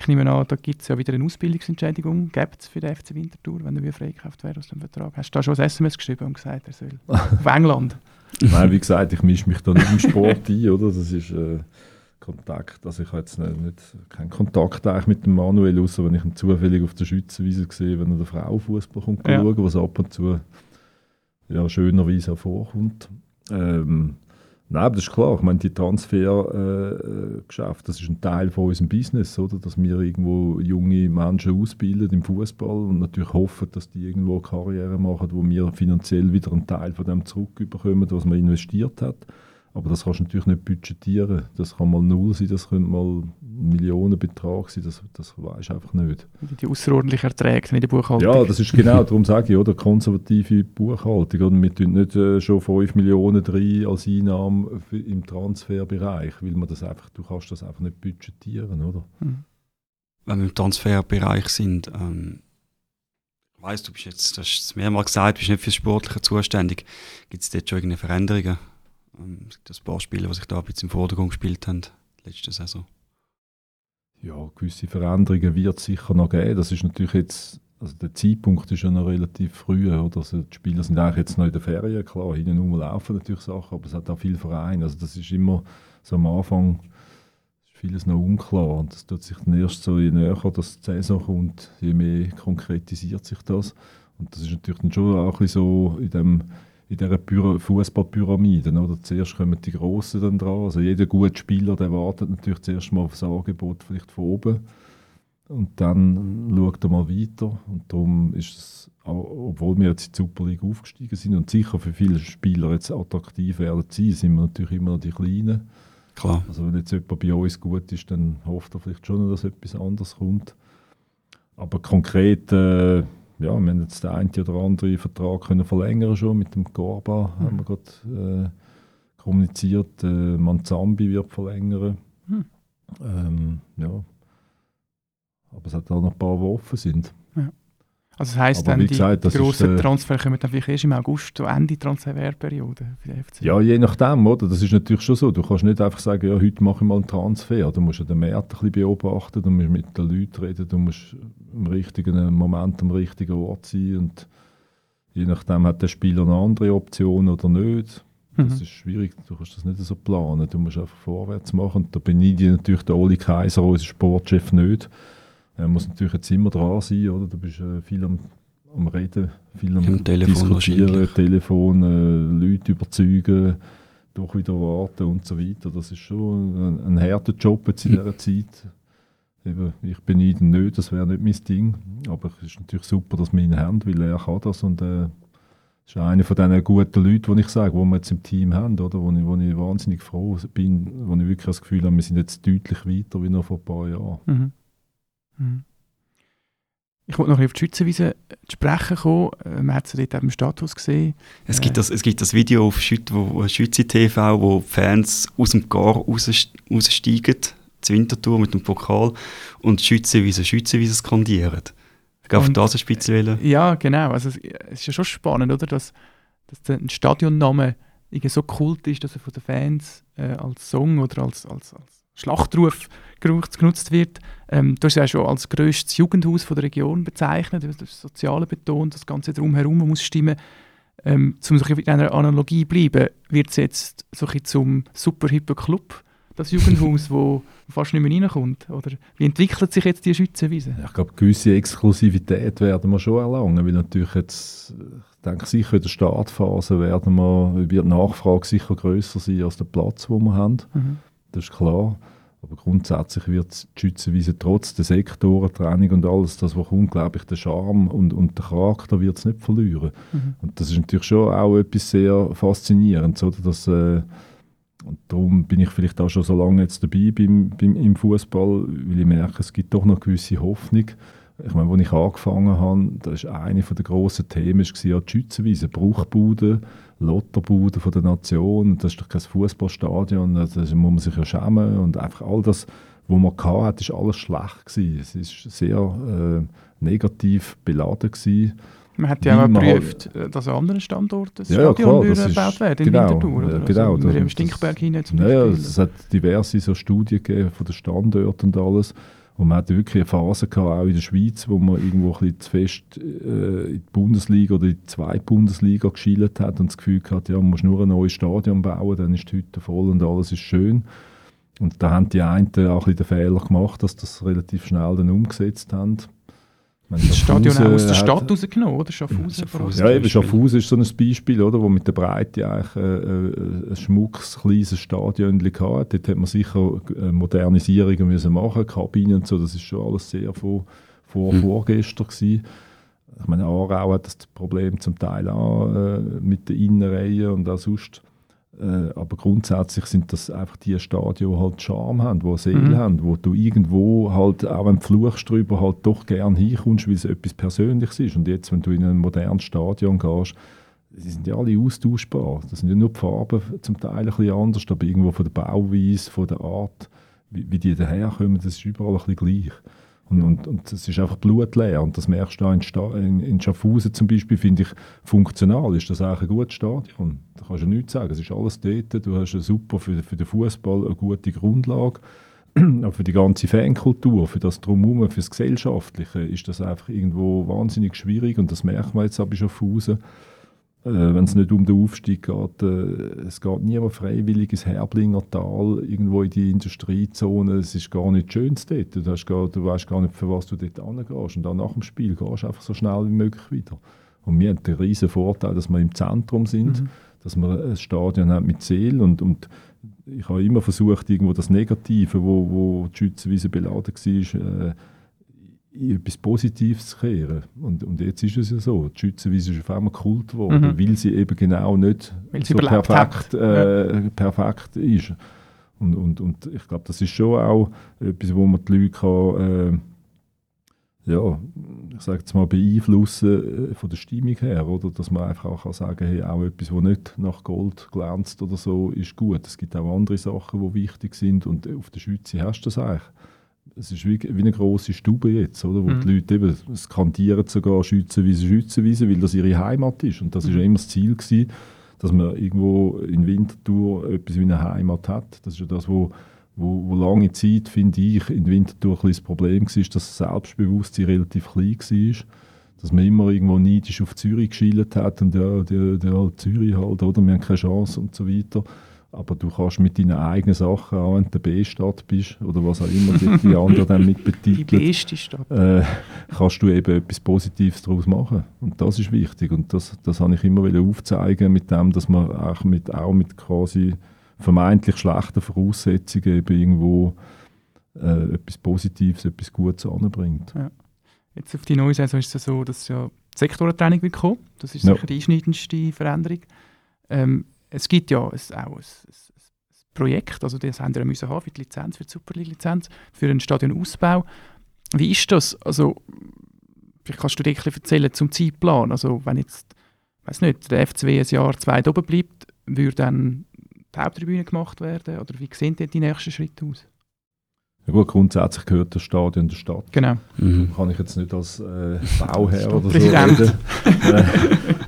Ich nehme an, da gibt es ja wieder eine Ausbildungsentschädigung. Gibt es für den FC Winterthur, wenn er wieder freikauft wäre aus dem Vertrag? Hast du da schon ein SMS geschrieben und gesagt, er soll auf England? Nein, wie gesagt, ich mische mich da nicht im Sport ein, oder? Das ist äh, Kontakt. Also ich habe jetzt nicht, nicht, keinen Kontakt eigentlich mit dem Manuel, außer wenn ich ihn zufällig auf der Schützenwiese sehe, wenn er der Frau Fußball kommt Ja. schauen, was ab und zu ja, schönerweise auch vorkommt. Ähm, nein, das ist klar. Ich meine, die Transfergeschäfte, äh, das ist ein Teil von unserem Business, oder? Dass wir irgendwo junge Menschen ausbilden im Fußball und natürlich hoffen, dass die irgendwo eine Karriere machen, wo wir finanziell wieder einen Teil von dem zurückbekommen, was man investiert hat. Aber das kannst du natürlich nicht budgetieren. Das kann mal null sein, das könnte mal ein Millionenbetrag sein, das, das weisst du einfach nicht. Die außerordentlichen Erträge in der Buchhaltung. Ja, das ist genau, darum sage ich, oder, konservative Buchhaltung. Oder? Wir tun nicht äh, schon 5 Millionen rein als Einnahme für, im Transferbereich, weil man das einfach, du kannst das einfach nicht budgetieren, oder? Mhm. wenn wir im Transferbereich sind, ähm, ich weiss, du bist jetzt, du hast es mehrmals gesagt, du bist nicht für das Sportliche zuständig. Gibt es dort schon irgendeine Veränderungen? Es gibt ein paar Spieler, die sich da ein bisschen im Vordergrund gespielt haben, letzte Saison. Ja, gewisse Veränderungen wird es sicher noch geben. Das ist natürlich jetzt, also der Zeitpunkt ist ja noch relativ früh, oder? Also die Spieler sind eigentlich jetzt noch in der Ferien, klar, hinten rum laufen natürlich Sachen, aber es hat auch viele Vereine. Also das ist immer so am Anfang vieles noch unklar und das tut sich dann erst so, je näher das die Saison kommt, je mehr konkretisiert sich das. Und das ist natürlich dann schon auch ein bisschen so in dem in dieser Pyra- Fußballpyramide. Oder? Zuerst kommen die Grossen dann dran. Also jeder gute Spieler der wartet natürlich zuerst mal auf das Angebot vielleicht von oben. Und dann schaut er mal weiter. Und darum ist es, obwohl wir jetzt in die Super League aufgestiegen sind und sicher für viele Spieler jetzt attraktiv werden sein, sind wir natürlich immer noch die Kleinen. Klar. Also wenn jetzt jemand bei uns gut ist, dann hofft er vielleicht schon, dass etwas anderes kommt. Aber konkret, äh, ja, wir haben jetzt den einen oder anderen Vertrag können verlängern schon. Mit dem Gorba haben wir gerade äh, kommuniziert. Äh, Manzambi wird verlängern. Hm. Ähm, ja. Aber es hat auch noch ein paar, die offen sind. Also das heisst dann, die, gesagt, die ist, grossen äh, Transfer kommen dann vielleicht erst im August, so Ende Transferperiode für den FC. Ja, je nachdem, oder? Das ist natürlich schon so. Du kannst nicht einfach sagen, ja, heute mache ich mal einen Transfer. Du musst ja den Markt ein bisschen beobachten, du musst mit den Leuten reden, du musst im richtigen Moment am richtigen Ort sein und je nachdem hat der Spieler eine andere Option oder nicht. Das Mhm. ist schwierig, du kannst das nicht so planen. Du musst einfach vorwärts machen. Und da beneide ich natürlich den Oli Kaiser, unser Sportchef, nicht. Er muss natürlich jetzt immer dran sein, oder? Du bist äh, viel am, am Reden, viel am Am Telefon Diskutieren. Telefon, äh, Leute überzeugen, doch wieder warten und so weiter. Das ist schon ein, ein harter Job jetzt in dieser Zeit. Eben, ich beneide ihn nicht, das wäre nicht mein Ding. Aber es ist natürlich super, dass wir ihn haben, weil er kann das und äh, ist einer von diesen guten Leuten, die ich sage, die wir jetzt im Team haben, oder? Wo, ich, wo ich wahnsinnig froh bin, wo ich wirklich das Gefühl habe, wir sind jetzt deutlich weiter wie noch vor ein paar Jahren. Mhm. Mhm. Ich wollte noch auf die Schützenwiese zu sprechen kommen. Äh, Man hat es dort im Status gesehen. Es Äh. gibt, das, es gibt das Video auf Schüt, wo, TV, wo Fans aus dem Gar raus, raussteigen, zur Wintertour mit dem Pokal und Schützenwiese, Schützenwiese skandieren. Ich glaube, das ein bisschen wollen. Ja, genau. Also, es ist ja schon spannend, oder? Dass, dass ein Stadionname so kult ist, dass er von den Fans äh, als Song oder als, als, als Schlachtruf genutzt genutzt wird. Ähm, du hast es ja schon als grösstes Jugendhaus von der Region bezeichnet, das soziale betont, das Ganze drumherum muss stimmen. Ähm, um so ein bisschen in einer Analogie zu bleiben, wird es jetzt so ein zum superhippen Club, das Jugendhaus, wo fast nicht mehr reinkommt? Oder wie entwickelt sich jetzt die Schützenwiese? Ich glaube, gewisse Exklusivität werden wir schon erlangen, weil natürlich jetzt, ich denke sicher in der Startphase werden wir, wird die Nachfrage sicher grösser sein als der Platz, den wir haben. Mhm. Das ist klar. Aber grundsätzlich wird die Schützenwiese trotz der Sektoren, Training und alles, das, was kommt, glaube ich, der Charme und, und der Charakter wird es nicht verlieren. Mhm. Und das ist natürlich schon auch etwas sehr Faszinierendes, oder? Dass, äh, und darum bin ich vielleicht auch schon so lange jetzt dabei beim, beim, im Fußball, weil ich merke, es gibt doch noch gewisse Hoffnung. Ich meine, als ich angefangen habe, das ist eine der grossen Themen, war ja die Schützenwiese, Bruchbuden, Lotterbuden von der Nation. Das ist doch kein Fußballstadion, da muss man sich ja schämen. Und einfach all das, was man hatte, ist alles schlecht gewesen. Es ist sehr äh, negativ beladen gewesen. Man hat ja auch man geprüft, äh, dass an anderen Standorten das Ja, ja, Stadion klar, das ist- gebaut werden, genau, in Winterthur. Oder? genau, also, im Stinkberg hinein zum Ja, ja, Beispiel. es hat diverse so Studien gegeben von den Standorten und alles. Und man hatte wirklich eine Phase gehabt, auch in der Schweiz, wo man irgendwo ein bisschen zu fest äh, in die Bundesliga oder in die zweite Bundesliga geschielt hat und das Gefühl gehabt, ja, man muss nur ein neues Stadion bauen, dann ist die Hütte voll und alles ist schön. Und da haben die einen auch ein bisschen den Fehler gemacht, dass das relativ schnell dann umgesetzt haben. Das Stadion auch aus der Stadt rausgenommen, oder? Schaffhausen. Schaffhausen. ja, eben. Schaffhausen ist so ein Beispiel, oder, wo mit der Breite eigentlich äh, äh, ein schmuckes, kleines Stadion hatte. Dort hat man sicher äh, Modernisierungen müssen machen, Kabinen und so, das ist schon alles sehr vor, vor Mhm. vorgestern gewesen. Ich meine, Aarau hat das Problem zum Teil auch äh, mit den Innenreihen und auch sonst. Äh, aber grundsätzlich sind das einfach die Stadien, die halt Charme haben, die Seele Mhm. haben, wo du irgendwo halt, auch wenn du fluchst drüber, halt doch gern hinkommst, weil es etwas Persönliches ist. Und jetzt, wenn du in ein modernes Stadion gehst, die sind ja alle austauschbar. Das sind ja nur die Farben zum Teil ein bisschen anders, aber irgendwo von der Bauweise, von der Art, wie, wie die daherkommen, das ist überall ein bisschen gleich. Und, und, und es ist einfach blutleer. Und das merkst du auch in, Sta in, in Schaffhausen zum Beispiel, finde ich, funktional ist das eigentlich ein gutes Stadion. Da kannst du nichts sagen. Es ist alles dort. Du hast eine super für, für den Fußball eine gute Grundlage. Aber für die ganze Fankultur, für das Drumherum, für das Gesellschaftliche ist das einfach irgendwo wahnsinnig schwierig. Und das merkt man jetzt auch bei Schaffhausen. Äh, wenn es nicht um den Aufstieg geht, äh, es geht niemand freiwillig ins Herblinger Tal, irgendwo in die Industriezone, es ist gar nicht schön dort, du, hast gar, du weißt gar nicht, für was du dort hingehst und dann nach dem Spiel gehst du einfach so schnell wie möglich wieder. Und wir haben den riesen Vorteil, dass wir im Zentrum sind, Mhm. dass wir ein Stadion haben mit Seele und, und ich habe immer versucht, irgendwo das Negative, wo, wo die Schützenwiese beladen war, äh, in etwas Positives kehren. Und, und jetzt ist es ja so, die Schützenwiese ist auf einmal Kult geworden, Mhm. weil sie eben genau nicht so perfekt, äh, perfekt ist. Und, und, und ich glaube, das ist schon auch etwas, wo man die Leute kann, äh, ja, ich sage jetzt mal, beeinflussen äh, von der Stimmung her, oder? Dass man einfach auch kann sagen hey, auch etwas, was nicht nach Gold glänzt oder so, ist gut. Es gibt auch andere Sachen, die wichtig sind und auf der Schweiz hast du das eigentlich es ist wie, wie eine grosse Stube jetzt, oder? wo Mhm. die Leute eben skandieren sogar Schützenwiese, Schützenwiese, weil das ihre Heimat ist. Und das ist ja immer das Ziel gewesen, dass man irgendwo in Winterthur etwas wie eine Heimat hat. Das ist ja das, wo, wo, wo lange Zeit, finde ich, in Winterthur ein bisschen das Problem war, dass das Selbstbewusstsein relativ klein war. Dass man immer irgendwo neidisch auf Zürich geschielt hat und ja, der, der Zürich halt, oder? Wir haben keine Chance und so weiter. Aber du kannst mit deinen eigenen Sachen, auch wenn du der B-Stadt bist oder was auch immer die, die anderen dann mit Die betiteln, beste Stadt. äh, kannst du eben etwas Positives daraus machen. Und das ist wichtig. Und das, das habe ich immer wieder aufzeigen mit dem, dass man auch mit, auch mit quasi vermeintlich schlechten Voraussetzungen eben irgendwo äh, etwas Positives, etwas Gutes anbringt. Jetzt auf die neue Saison ist es so, dass ja die Sektorentraining wird kommen. Das ist Ja. sicher die einschneidendste Veränderung. Ähm, es gibt ja ein, auch ein, ein, Projekt, also das haben wir müssen haben für die Lizenz, für die Superliga-Lizenz, für einen Stadionausbau. Wie ist das? Also, vielleicht kannst du dir ein bisschen erzählen zum Zeitplan. Also, wenn jetzt, weiß nicht, der FCW ein Jahr, zwei oben bleibt, würde dann die Haupttribüne gemacht werden? Oder wie sehen denn die nächsten Schritte aus? Ja gut, grundsätzlich gehört das Stadion der Stadt. Genau. Mhm. Kann ich jetzt nicht als äh, Bauherr oder so reden.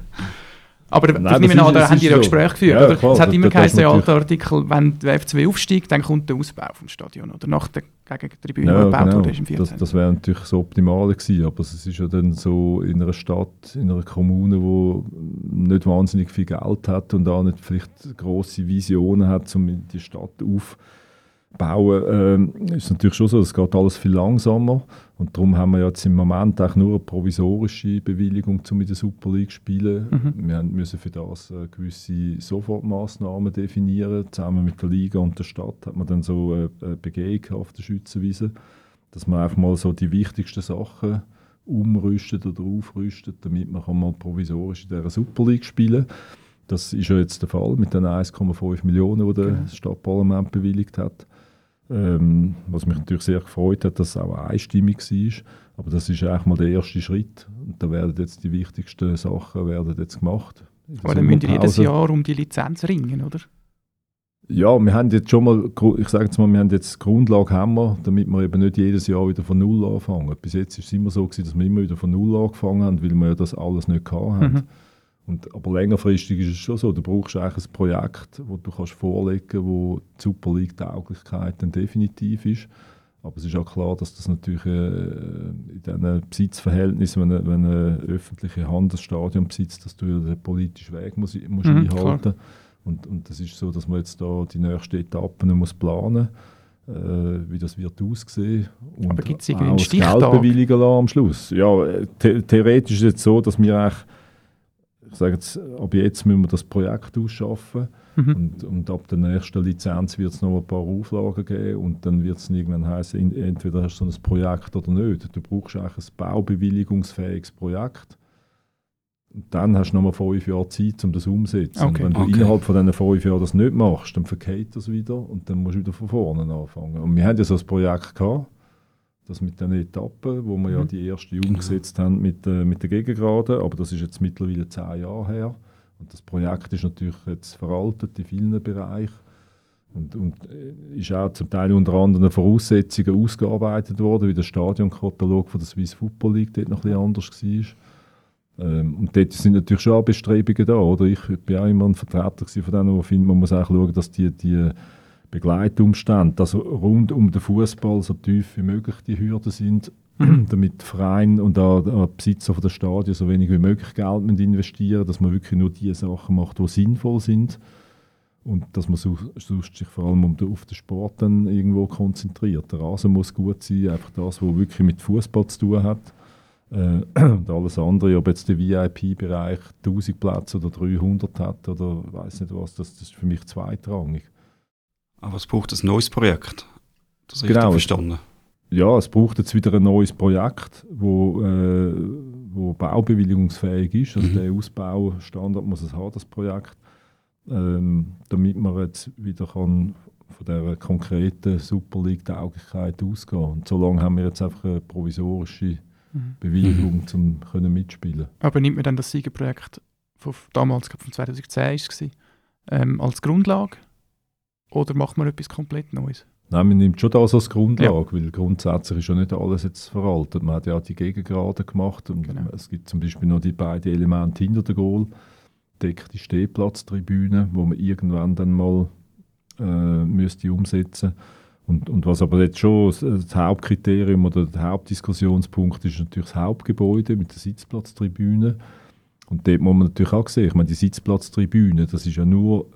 Aber Nein, ich das nehme an, da das haben die ja so. Gespräche geführt. Ja, klar, es hat das- immer das geheißen, der natürlich- alte Artikel, wenn der FCW aufsteigt, dann kommt der Ausbau vom Stadion. Oder nach der Gegentribüne, die Ja, gebaut genau. wurde, im Das, 14. das wäre natürlich das Optimale gewesen, aber es ist ja dann so in einer Stadt, in einer Kommune, wo nicht wahnsinnig viel Geld hat und auch nicht vielleicht große Visionen hat, um die Stadt aufzubauen, ähm, ist es natürlich schon so, es geht alles viel langsamer und darum haben wir jetzt im Moment eigentlich nur eine provisorische Bewilligung, um in der Super League zu spielen. Mhm. Wir müssen für das äh, gewisse Sofortmaßnahmen definieren. Zusammen mit der Liga und der Stadt hat man dann so eine, eine Begehung auf der Schützenwiese, dass man einfach mal so die wichtigsten Sachen umrüstet oder aufrüstet, damit man kann mal provisorisch in dieser Super League spielen Das ist ja jetzt der Fall mit den 1,5 Millionen, die Genau. das Stadtparlament bewilligt hat. Ähm, was mich natürlich sehr gefreut hat, dass es auch einstimmig war. Aber das ist eigentlich mal der erste Schritt. Und da werden jetzt die wichtigsten Sachen werden jetzt gemacht. Aber dann müsst ihr jedes. Jahr um die Lizenz ringen, oder? Ja, wir haben jetzt schon mal, ich sage jetzt mal, wir haben jetzt die Grundlage haben wir, damit wir eben nicht jedes Jahr wieder von Null anfangen. Bis jetzt ist es immer so gewesen, dass wir immer wieder von Null angefangen haben, weil wir ja das alles nicht haben. Mhm. Und, aber längerfristig ist es schon so, du brauchst eigentlich ein Projekt, wo du kannst vorlegen wo die Super League-Tauglichkeit dann definitiv ist. Aber es ist auch klar, dass das natürlich äh, in diesen Besitzverhältnissen, wenn eine, wenn eine öffentliche Hand das Stadion besitzt, dass du ja den politischen Weg musst, musst Mhm, einhalten und, und das ist so, dass man jetzt da die nächsten Etappen muss planen äh, wie das wird aussehen. Und Aber gibt's auch irgendwie einen Stichtag? Geld bewilligen am Schluss. Ja, äh, the theoretisch ist es jetzt so, dass wir eigentlich ich sage jetzt, ab jetzt müssen wir das Projekt ausschaffen Mhm. und, und ab der nächsten Lizenz wird es noch ein paar Auflagen geben und dann wird es irgendwann heißen, entweder hast du so ein Projekt oder nicht. Du brauchst eigentlich ein baubewilligungsfähiges Projekt. Und dann hast du nochmal fünf Jahre Zeit, um das umzusetzen. Okay. Und wenn du Okay. innerhalb von diesen fünf Jahren das nicht machst, dann verkehrt das wieder und dann musst du wieder von vorne anfangen. Und wir haben ja so ein Projekt gehabt, das mit den Etappen, wo wir ja Mhm. die erste umgesetzt haben mit, äh, mit der Gegengrade, aber das ist jetzt mittlerweile zehn Jahre her. Und das Projekt ist natürlich jetzt veraltet in vielen Bereichen und, und äh, ist auch zum Teil unter anderen Voraussetzungen ausgearbeitet worden, wie der Stadionkatalog von der Swiss Football League dort noch ein bisschen anders war. Ähm, und dort sind natürlich schon auch Bestrebungen da, oder? Ich bin auch immer ein Vertreter von denen, die finden, man muss auch schauen, dass die, die Begleitumstände, also rund um den Fußball so tief wie möglich die Hürden sind, damit der Verein und auch die Besitzer von der Stadien so wenig wie möglich Geld investieren dass man wirklich nur die Sachen macht, die sinnvoll sind und dass man so- sonst sich vor allem um den, auf den Sport dann irgendwo konzentriert. Der Rasen muss gut sein, einfach das, was wirklich mit Fußball zu tun hat. Äh, und alles andere, ob jetzt der VIP-Bereich 1000 Plätze oder 300 hat oder weiß nicht was, das, das ist für mich zweitrangig. Aber es braucht ein neues Projekt. Das Genau. richtig verstanden. Ja, es braucht jetzt wieder ein neues Projekt, wo, äh, wo baubewilligungsfähig ist. Also Mhm. der Ausbaustandard muss es haben, das Projekt, ähm, damit man jetzt wieder kann von der konkreten Super League-Tauglichkeit ausgehen. Und so lange haben wir jetzt einfach eine provisorische Mhm. Bewilligung, um können mitspielen. Aber nimmt man dann das Siegerprojekt von damals, ich glaube von 2010 ist es, ähm, als Grundlage? Oder macht man etwas komplett Neues? Nein, man nimmt schon das als Grundlage, ja. weil grundsätzlich ist ja nicht alles jetzt veraltet. Man hat ja auch die Gegengrade gemacht und genau. es gibt zum Beispiel noch die beiden Elemente hinter der Goal, deckte Stehplatztribüne, wo man irgendwann dann mal äh, müsste umsetzen und, und was aber jetzt schon das Hauptkriterium oder der Hauptdiskussionspunkt ist natürlich das Hauptgebäude mit der Sitzplatztribüne. Und dort muss man natürlich auch sehen, ich meine, die Sitzplatztribüne, das ist ja nur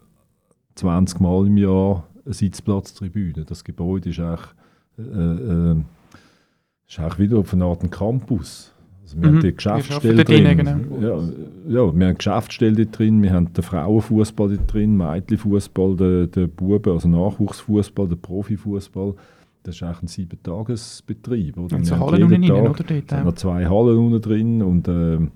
20 Mal im Jahr eine Sitzplatztribüne. Das Gebäude ist eigentlich, äh, äh, ist eigentlich wieder auf eine Art Campus. Also wir mhm. haben die Geschäftsstelle drin. Genau. Ja, ja, wir haben Geschäftsstelle drin, wir haben den Frauenfußball drin, Mädchenfußball, den, den Buben, also Nachwuchsfußball, den Profifußball. Das ist eigentlich ein Sieben-Tages-Betrieb. Oder? Und so Hallen unten rein, oder? Dort, ja. noch zwei Hallen unten drin und äh, der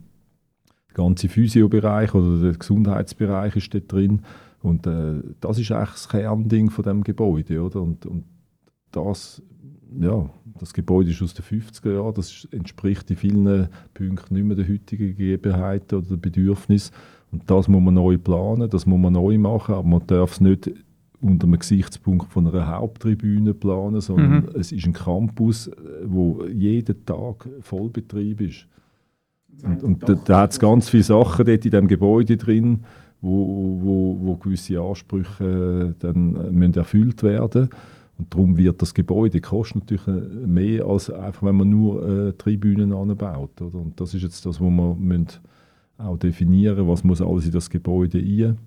ganze Physiobereich oder der Gesundheitsbereich ist dort drin. Und äh, das ist eigentlich das Kernding von dem Gebäude, oder? Und, und das, ja, das Gebäude ist aus den 50er Jahren, das entspricht in vielen Punkten nicht mehr den heutigen Gegebenheiten oder den Bedürfnissen. Und das muss man neu planen, das muss man neu machen, aber man darf es nicht unter dem Gesichtspunkt von einer Haupttribüne planen, sondern mhm. es ist ein Campus, wo jeden Tag Vollbetrieb ist. Und, und da, da hat es ganz viele Sachen dort in dem Gebäude drin, wo, wo, wo gewisse Ansprüche dann äh, müssen erfüllt werden und darum wird das Gebäude kostet natürlich äh, mehr als einfach, wenn man nur äh, Tribünen anbaut. Oder? Und das ist jetzt das, wo man müssen auch definieren, was muss alles in das Gebäude rein.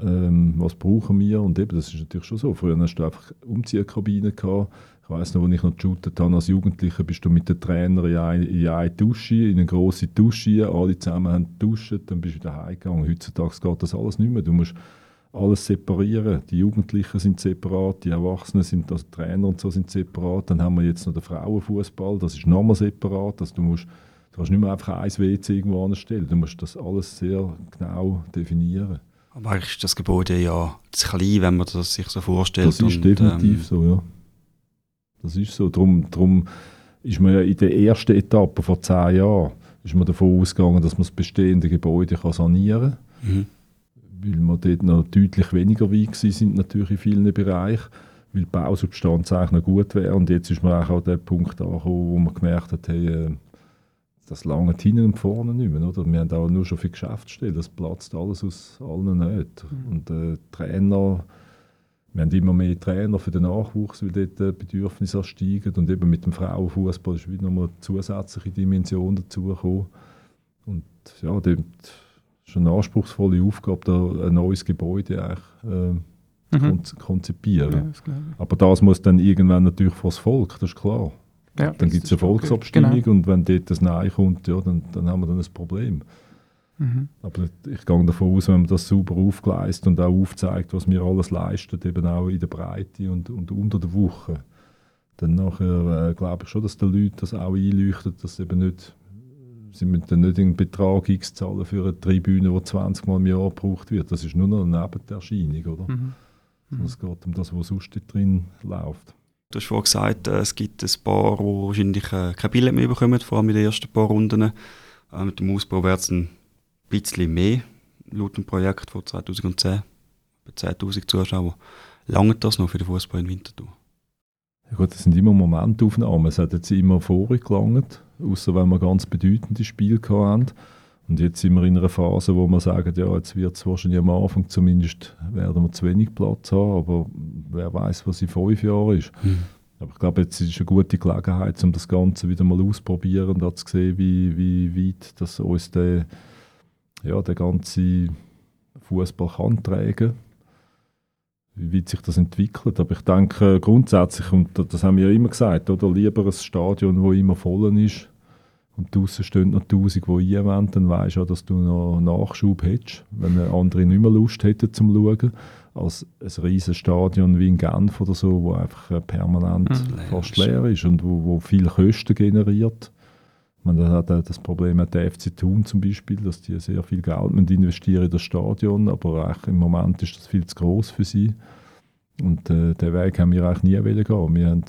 Ähm, was brauchen wir? Und eben, das ist natürlich schon so. Früher hast du einfach Umziehkabinen gehabt ich weiß noch, als ich noch geshootet habe als Jugendlicher, bist du mit den Trainern in eine, in eine Dusche, in eine grosse Dusche, alle zusammen haben duschen, dann bist du wieder heimgegangen. Heutzutage geht das alles nicht mehr. Du musst alles separieren. Die Jugendlichen sind separat, die Erwachsenen sind, also Trainer und so sind separat. Dann haben wir jetzt noch den Frauenfußball, das ist nochmal separat. Also du, musst, du kannst nicht mehr einfach ein WC irgendwo anstellen. Du musst das alles sehr genau definieren. Aber eigentlich ist das Gebäude ja zu klein, wenn man das sich so vorstellt. Das ist und, definitiv ähm, so, ja. Das ist so. Darum, darum ist man ja in der ersten Etappe vor zehn Jahren ist man davon ausgegangen, dass man das bestehende Gebäude kann sanieren kann. Mhm. Weil wir dort noch deutlich weniger weit sind natürlich in vielen Bereichen, weil die Bausubstanz eigentlich noch gut wäre. Und jetzt ist man auch an dem Punkt angekommen, wo man gemerkt hat, hey, äh, das lange hinten und vorne nicht mehr. Oder? Wir haben auch nur schon für Geschäftsstellen, das platzt alles aus allen Nähten. Mhm. Und äh, Trainer wir haben immer mehr Trainer für den Nachwuchs, weil dort die Bedürfnisse steigen. Und eben mit dem Frauenfußball ist wieder nochmal eine zusätzliche Dimension dazugekommen. Und ja, das ist eine anspruchsvolle Aufgabe, da ein neues Gebäude eigentlich, äh, mhm. konzipieren. Ja, Aber das muss dann irgendwann natürlich vor das Volk, das ist klar. Ja, dann gibt es eine Volksabstimmung genau. und wenn dort das Nein kommt, ja, dann, dann haben wir dann ein Problem. Mhm. Aber ich gehe davon aus, wenn man das sauber aufgleist und auch aufzeigt, was wir alles leisten, eben auch in der Breite und, und unter der Woche, dann nachher äh, glaube ich schon, dass den Leuten das auch einleuchtet, dass eben nicht, sie müssen dann nicht einen Betrag X zahlen für eine Tribüne, die 20 Mal im Jahr gebraucht wird. Das ist nur noch eine Nebenerscheinung, oder? Mhm. Mhm. Es geht um das, was sonst drin läuft. Du hast vorhin gesagt, äh, es gibt ein paar, die wahrscheinlich äh, kein Billett mehr bekommen, vor allem in den ersten paar Runden. Mit dem Ausbau wird es bisschen mehr, laut dem Projekt von 2010, bei 10'000 Zuschauer. Lange das noch für den Fußball in Winterthur? Ja gut, das sind immer Momentaufnahmen. Es hat jetzt immer vorher gelangt, außer wenn wir ganz bedeutende Spiele hatten. Und jetzt sind wir in einer Phase, wo wir sagen, ja, jetzt wird es wahrscheinlich am Anfang zumindest werden wir zu wenig Platz haben, aber wer weiß, was in fünf Jahren ist. Mhm. Aber ich glaube, jetzt ist eine gute Gelegenheit, um das Ganze wieder mal auszuprobieren und zu sehen, wie, wie weit das uns der ja, der ganze Fußball kann tragen wie weit sich das entwickelt. Aber ich denke grundsätzlich, und das haben wir ja immer gesagt, oder lieber ein Stadion, das immer voll ist und draußen stehen noch Tausend, die einwenden, dann weisst du ja, dass du noch Nachschub hättest, wenn andere nicht mehr Lust hätten zum Schauen, als ein riesiges Stadion wie in Genf oder so, wo einfach permanent mhm. fast leer ist und wo, wo viel Kosten generiert. Man hat das Problem mit der FC Thun zum Beispiel, dass die sehr viel Geld investieren in das Stadion, aber im Moment ist das viel zu groß für sie. Und äh, den Weg haben wir eigentlich nie gehen. Wir, haben,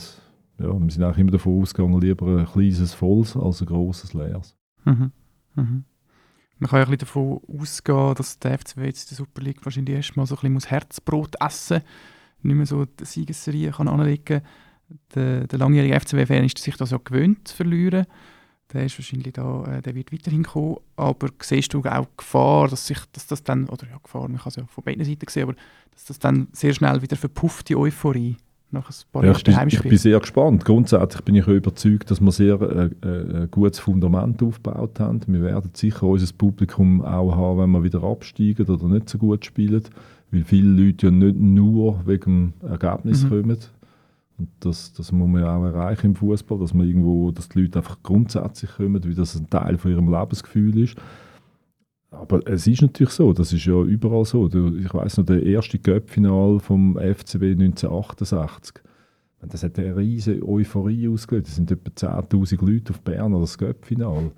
ja, wir sind auch immer davon ausgegangen, lieber ein kleines Volles als ein grosses Leeres. Mhm. Mhm. Man kann ja ein davon ausgehen, dass der FCW jetzt in der Super League wahrscheinlich erstmal so ein bisschen Herzbrot essen muss nicht mehr so die Siegesserie kann anlegen kann. Der, der langjährige FCW-Fan ist sich das ja gewöhnt zu verlieren. Der ist wahrscheinlich da, äh, der wird weiterhin kommen. Aber siehst du auch Gefahr, dass sich dass das dann, oder ja, Gefahr, man kann es ja von beiden Seiten sehen, aber dass das dann sehr schnell wieder verpufft, die Euphorie? nach ein paar ja, ich, bin, ich bin sehr gespannt. Grundsätzlich bin ich überzeugt, dass wir sehr äh, äh, ein gutes Fundament aufgebaut haben. Wir werden sicher unser Publikum auch haben, wenn wir wieder absteigen oder nicht so gut spielen, weil viele Leute ja nicht nur wegen dem Ergebnis mhm. kommen. Und das, das muss man auch erreichen im Fußball, dass man irgendwo, dass die Leute einfach grundsätzlich kommen, wie das ein Teil von ihrem Lebensgefühl ist. Aber es ist natürlich so, das ist ja überall so. Ich weiß noch, der erste Cup-Final vom FCB 1968, das hat eine riesige Euphorie ausgelöst. Es sind etwa 10'000 Leute auf Bern an das Cup-Final.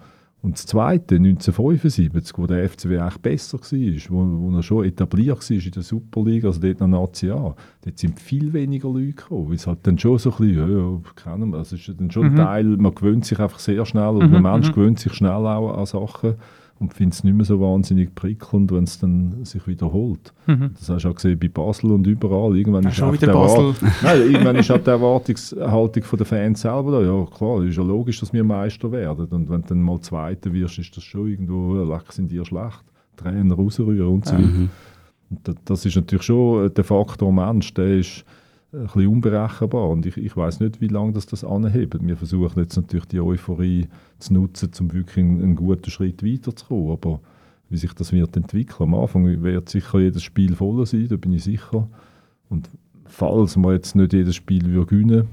Und das zweite, 1975, wo der FCB eigentlich besser war, wo, wo er schon etabliert war in der Superliga, also dort noch Nazi A, dort sind viel weniger Leute gekommen, weil es halt dann schon so ein bisschen, ja, ja kennen wir, also es ist dann schon mhm. ein Teil, man gewöhnt sich einfach sehr schnell, und mhm. der Mensch mhm. gewöhnt sich schnell auch an Sachen und finde es nicht mehr so wahnsinnig prickelnd, wenn es dann sich wiederholt. Mhm. Das hast du auch gesehen bei Basel und überall. Irgendwann ist schon wieder Basel. Nein, irgendwann ist halt die Erwartungshaltung der Fans selber da. Ja klar, es ist ja logisch, dass wir Meister werden. Und wenn du dann mal Zweiter wirst, ist das schon irgendwo, leck sind dir schlecht. Trainer rausrühren und so weiter. Mhm. Das ist natürlich schon der Faktor Mensch, der ist ein bisschen unberechenbar und ich, ich weiß nicht, wie lange das, das anhebt. Wir versuchen jetzt natürlich die Euphorie zu nutzen, um wirklich einen, guten Schritt weiterzukommen, aber wie sich das wird entwickeln. Am Anfang wird sicher jedes Spiel voll sein, da bin ich sicher. Und falls man jetzt nicht jedes Spiel gewinnen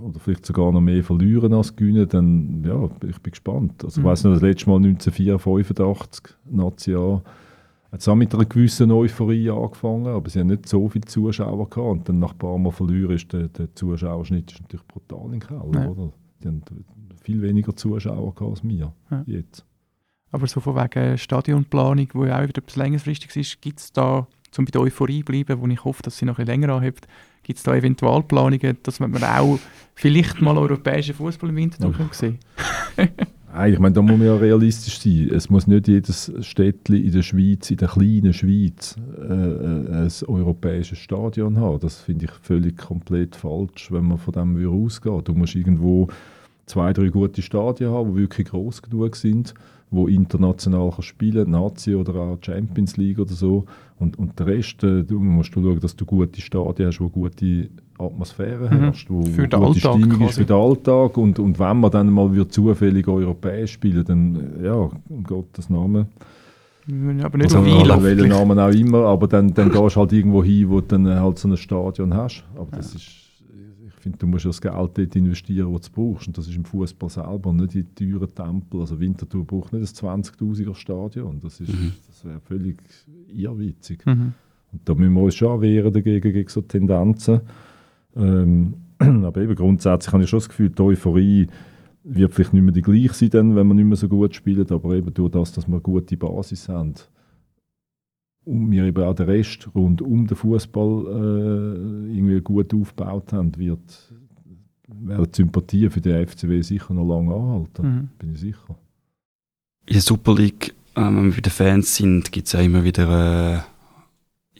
äh, oder vielleicht sogar noch mehr verlieren als gewinnen, dann ja, ich bin gespannt. Also ich mhm. weiß noch, das letzte Mal 1984, Nazi hat es auch mit einer gewissen Euphorie angefangen, aber sie haben nicht so viele Zuschauer gehabt. Und dann nach ein paar Mal verlieren ist der, der Zuschauerschnitt ist natürlich brutal im Keller, ja. oder? Die haben viel weniger Zuschauer gehabt als wir ja. jetzt. Aber so von wegen Stadionplanung, wo ja auch wieder etwas längerfristig ist, gibt es da, um bei der Euphorie zu bleiben, wo ich hoffe, dass sie noch ein bisschen länger anhebt, gibt es da Eventualplanungen, dass man auch vielleicht mal europäischen Fußball im Winter sehen Nein, ich meine, da muss man ja realistisch sein. Es muss nicht jedes Städtchen in der Schweiz, in der kleinen Schweiz, äh, äh ein europäisches Stadion haben. Das finde ich völlig komplett falsch, wenn man von dem ausgehen Du musst irgendwo zwei, drei gute Stadien haben, die wirklich groß genug sind, wo international kann spielen Nazi oder auch Champions League oder so. Und, und der Rest, äh, du musst schauen, dass du gute Stadien hast, die gute Atmosphäre mhm. herrscht, wo, für gute Alltag Stimmung ist für den Alltag. Und, und wenn man dann mal wieder zufällig europäisch spielen, dann, ja, um Gottes Namen. Aber nicht also, so welchen Namen auch immer, aber dann, dann gehst du halt irgendwo hin, wo du dann halt so ein Stadion hast. Aber ja. das ist finde, du musst das Geld dort investieren, das du brauchst. Und das ist im Fußball selber, nicht in teuren Tempel. Also Winterthur braucht nicht ein 20.000er Stadion. Das, mhm. das wäre völlig irrwitzig. Mhm. Und da müssen wir uns schon wehren dagegen, gegen so Tendenzen. Ähm, aber eben grundsätzlich habe ich schon das Gefühl, die Euphorie wird vielleicht nicht mehr die gleiche sein, dann, wenn wir nicht mehr so gut spielen, aber eben durch das, dass wir eine gute Basis haben, und wir eben auch den Rest rund um den Fußball äh, irgendwie gut aufgebaut haben, wird werden die Sympathie für den FCW sicher noch lange anhalten. Mhm. Bin ich sicher. In der Super League, äh, wenn wir bei den Fans sind, gibt es ja immer wieder äh,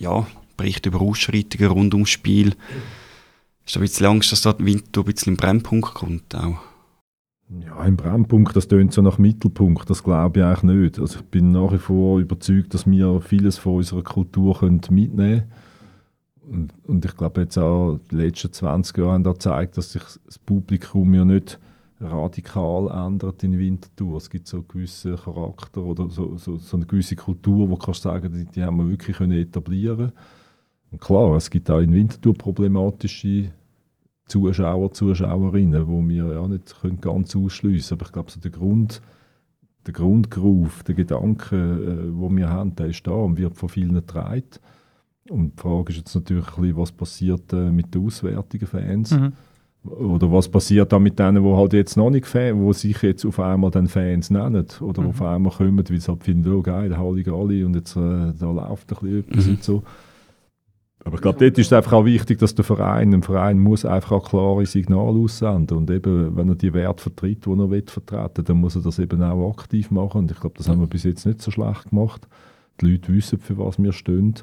ja, Berichte über Ausschreitungen rund ums Spiel. Ist da ein bisschen Angst, dass da der Winter ein bisschen im Brennpunkt kommt auch? Ja, im Brennpunkt, das tönt so nach Mittelpunkt, das glaube ich eigentlich nicht. Also ich bin nach wie vor überzeugt, dass wir vieles von unserer Kultur können mitnehmen können. Und, und ich glaube jetzt auch, die letzten 20 Jahre haben da gezeigt, dass sich das Publikum ja nicht radikal ändert in Winterthur. Es gibt so gewisse Charakter oder so, so, so eine gewisse Kultur, wo du kannst sagen, die, die haben wir wirklich können etablieren Und klar, es gibt auch in Winterthur problematische Zuschauer, Zuschauerinnen, wo wir ja nicht können ganz ausschliessen Aber ich glaube, so der Grund, der Grundgroove, der Gedanke, äh, wo wir haben, der ist da und wird von vielen getragen. Und die Frage ist jetzt natürlich was passiert äh, mit den auswärtigen Fans? Mhm. Oder was passiert da mit denen, die halt jetzt noch nicht Fans, wo sich jetzt auf einmal dann Fans nennen? Oder mhm. auf einmal kommen, weil sie halt finden, oh geil, Halligalli und jetzt äh, da läuft ein bisschen etwas mhm. und so. Aber ich glaube, dort ist es einfach auch wichtig, dass der Verein, ein Verein muss einfach auch klare Signale aussenden. Und eben, wenn er die Werte vertritt, die er will vertreten dann muss er das eben auch aktiv machen. Und ich glaube, das haben wir bis jetzt nicht so schlecht gemacht. Die Leute wissen, für was wir stehen.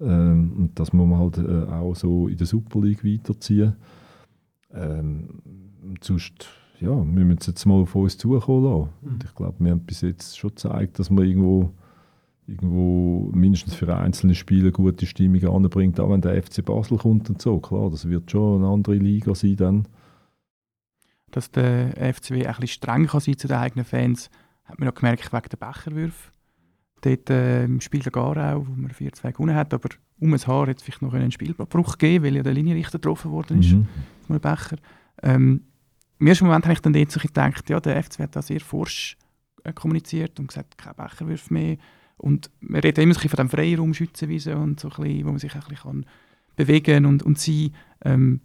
Ähm, und das muss man halt äh, auch so in der Super League weiterziehen. Ähm, sonst ja, wir müssen jetzt mal auf uns zukommen lassen. Mhm. Und ich glaube, wir haben bis jetzt schon gezeigt, dass man irgendwo, irgendwo mindestens für einzelne Spiele gute Stimmung anbringt, auch wenn der FC Basel kommt und so. Klar, das wird schon eine andere Liga sein dann. Dass der FCW ein bisschen streng kann sein zu den eigenen Fans, hat man auch gemerkt wegen der Becherwürfe. Dort äh, im Spiel der Garau, wo man 4-2 gewonnen hat, aber um ein Haar hat es vielleicht noch einen Spielbruch gegeben, weil ja der Linienrichter getroffen worden ist mhm. von Becher. Ähm, Im ersten Moment habe ich dann dort so gedacht, ja, der FCW hat da sehr forsch äh, kommuniziert und gesagt, kein Becherwürfe mehr. Und man redet immer von dem Freiraum Schützenwiese und so bisschen, wo man sich ein bisschen kann und, und sein. Ähm,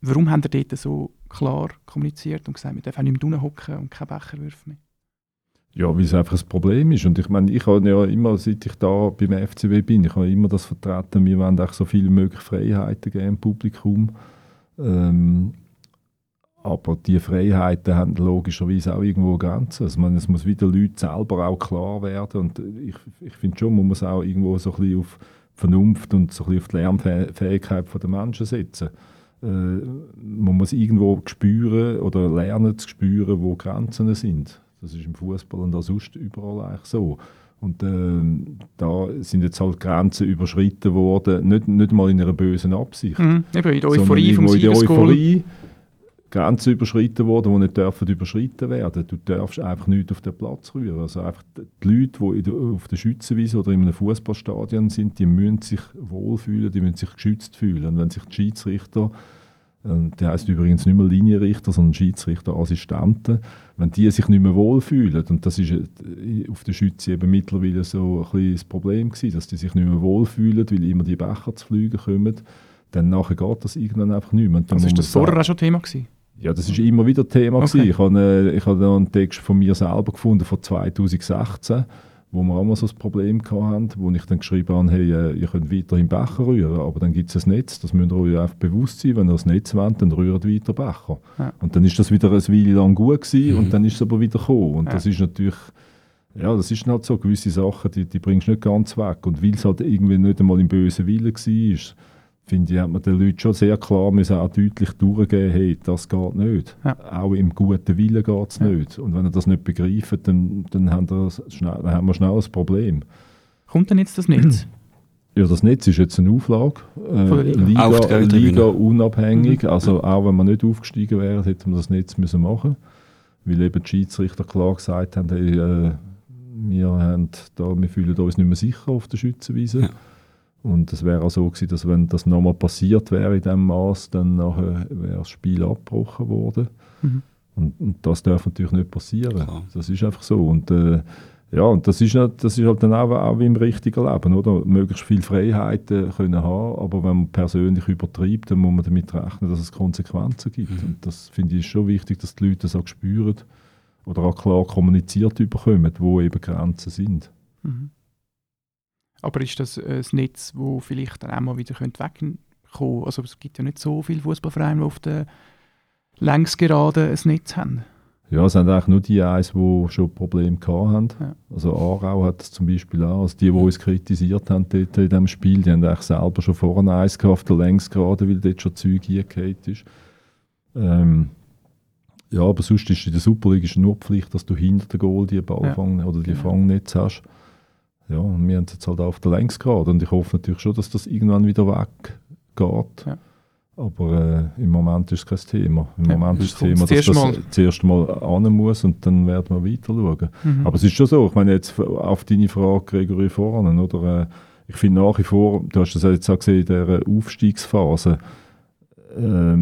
warum haben ihr dort so klar kommuniziert und gesagt, wir dürfen nicht mehr hocken und keine Becherwürfe mehr? Ja, weil es einfach ein Problem ist. Und ich meine, ich habe ja immer, seit ich da beim FCW bin, ich habe immer das vertreten, wir wollen auch so viel möglich Freiheiten geben im Publikum. Ähm, aber die Freiheiten haben logischerweise auch irgendwo Grenzen. Also meine, es muss wieder Leuten selber auch klar werden. Und ich, ich finde schon, man muss auch irgendwo so ein bisschen auf Vernunft und so ein bisschen auf die Lernfähigkeit der Menschen setzen. Äh, man muss irgendwo spüren oder lernen zu spüren, wo Grenzen sind. Das ist im Fußball und auch sonst überall eigentlich so. Und äh, da sind jetzt halt Grenzen überschritten worden, nicht, nicht mal in einer bösen Absicht. Mhm, eben in der Euphorie vom Euphorie Grenzen überschritten worden, die nicht dürfen überschritten werden. Du darfst einfach nicht auf den Platz rühren. Also einfach die Leute, die auf der Schützenwiese oder in einem Fußballstadion sind, die müssen sich wohlfühlen, die müssen sich geschützt fühlen. Und wenn sich die Schiedsrichter der heißt übrigens nicht mehr Linienrichter, sondern Schiedsrichterassistenten. Wenn die sich nicht mehr wohlfühlen, und das ist äh, auf der Schütze eben mittlerweile so ein das Problem gewesen, dass die sich nicht mehr wohlfühlen, weil immer die Becher zu fliegen kommen, dann nachher geht das irgendwann einfach nicht mehr. Also ist das vorher auch schon Thema gewesen? Ja, das ist immer wieder Thema okay. gewesen. Ich habe, äh, ich habe einen Text von mir selber gefunden, von 2016, wo wir auch mal so ein Problem hatten, wo ich dann geschrieben habe, hey, äh, ihr könnt weiterhin Becher rühren, aber dann gibt es ein Netz, das müsst ihr euch einfach bewusst sein, wenn ihr das Netz wollt, dann rührt weiter Becher. Ja. Und dann ist das wieder eine Weile lang gut gewesen mhm. und dann ist es aber wieder gekommen. Und ja. das ist natürlich, ja, das ist halt so, gewisse Sachen, die, die bringst du nicht ganz weg. Und weil es halt irgendwie nicht einmal im bösen Willen war, finde ich, hat man den Leuten schon sehr klar müssen auch deutlich durchgeben, hey, das geht nicht. Ja. Auch im guten Willen geht es ja. nicht. Und wenn ihr das nicht begreift, dann, dann, haben wir schnell, dann haben wir schnell ein Problem. Kommt denn jetzt das Netz? Ja, das Netz ist jetzt eine Auflage. Äh, Liga, Liga, Liga unabhängig. Mhm. Also auch wenn wir nicht aufgestiegen wären, hätten wir das Netz müssen machen Weil eben die Schiedsrichter klar gesagt haben, hey, äh, wir, haben da, wir fühlen uns nicht mehr sicher auf der Schützenwiese. Ja. Und es wäre auch so gewesen, dass wenn das nochmal passiert wäre in diesem Maß, dann nachher wäre das Spiel abgebrochen worden. Mhm. Und, und, das darf natürlich nicht passieren. Klar. Das ist einfach so. Und äh, ja, und das ist, das ist halt dann auch, auch wie im richtigen Leben, oder? Möglichst viele Freiheiten können haben, aber wenn man persönlich übertreibt, dann muss man damit rechnen, dass es Konsequenzen gibt. Mhm. Und das finde ich schon wichtig, dass die Leute das auch spüren oder auch klar kommuniziert bekommen, wo eben Grenzen sind. Mhm. Aber ist das ein Netz, wo vielleicht dann auch mal wieder wegkommen könnte? Also es gibt ja nicht so viele Fußballvereine, die auf der Längsgeraden ein Netz haben. Ja, es sind eigentlich nur die eins, die schon Probleme hatten. Ja. Also Aarau hat das zum Beispiel auch. Also die, die uns kritisiert haben dort in diesem Spiel, die haben eigentlich selber schon vorne eins gehabt, auf der Längsgeraden, weil dort schon Zeug hingehauen ist. Ähm, ja, aber sonst ist in der Superliga nur Pflicht, dass du hinter dem Goal die Ballfang ja. oder die genau. Fangnetz hast. Ja, und wir haben es jetzt halt auf der Längsgrad und ich hoffe natürlich schon, dass das irgendwann wieder weggeht. Ja. Aber äh, im Moment ist es kein Thema. Im ja, Moment ist das Thema, dass das mal. zuerst mal an muss und dann werden wir weiter schauen. Mhm. Aber es ist schon so, ich meine jetzt auf deine Frage, Gregory, vorne, oder? Äh, ich finde nach wie vor, du hast das jetzt auch gesehen in dieser Aufstiegsphase, äh,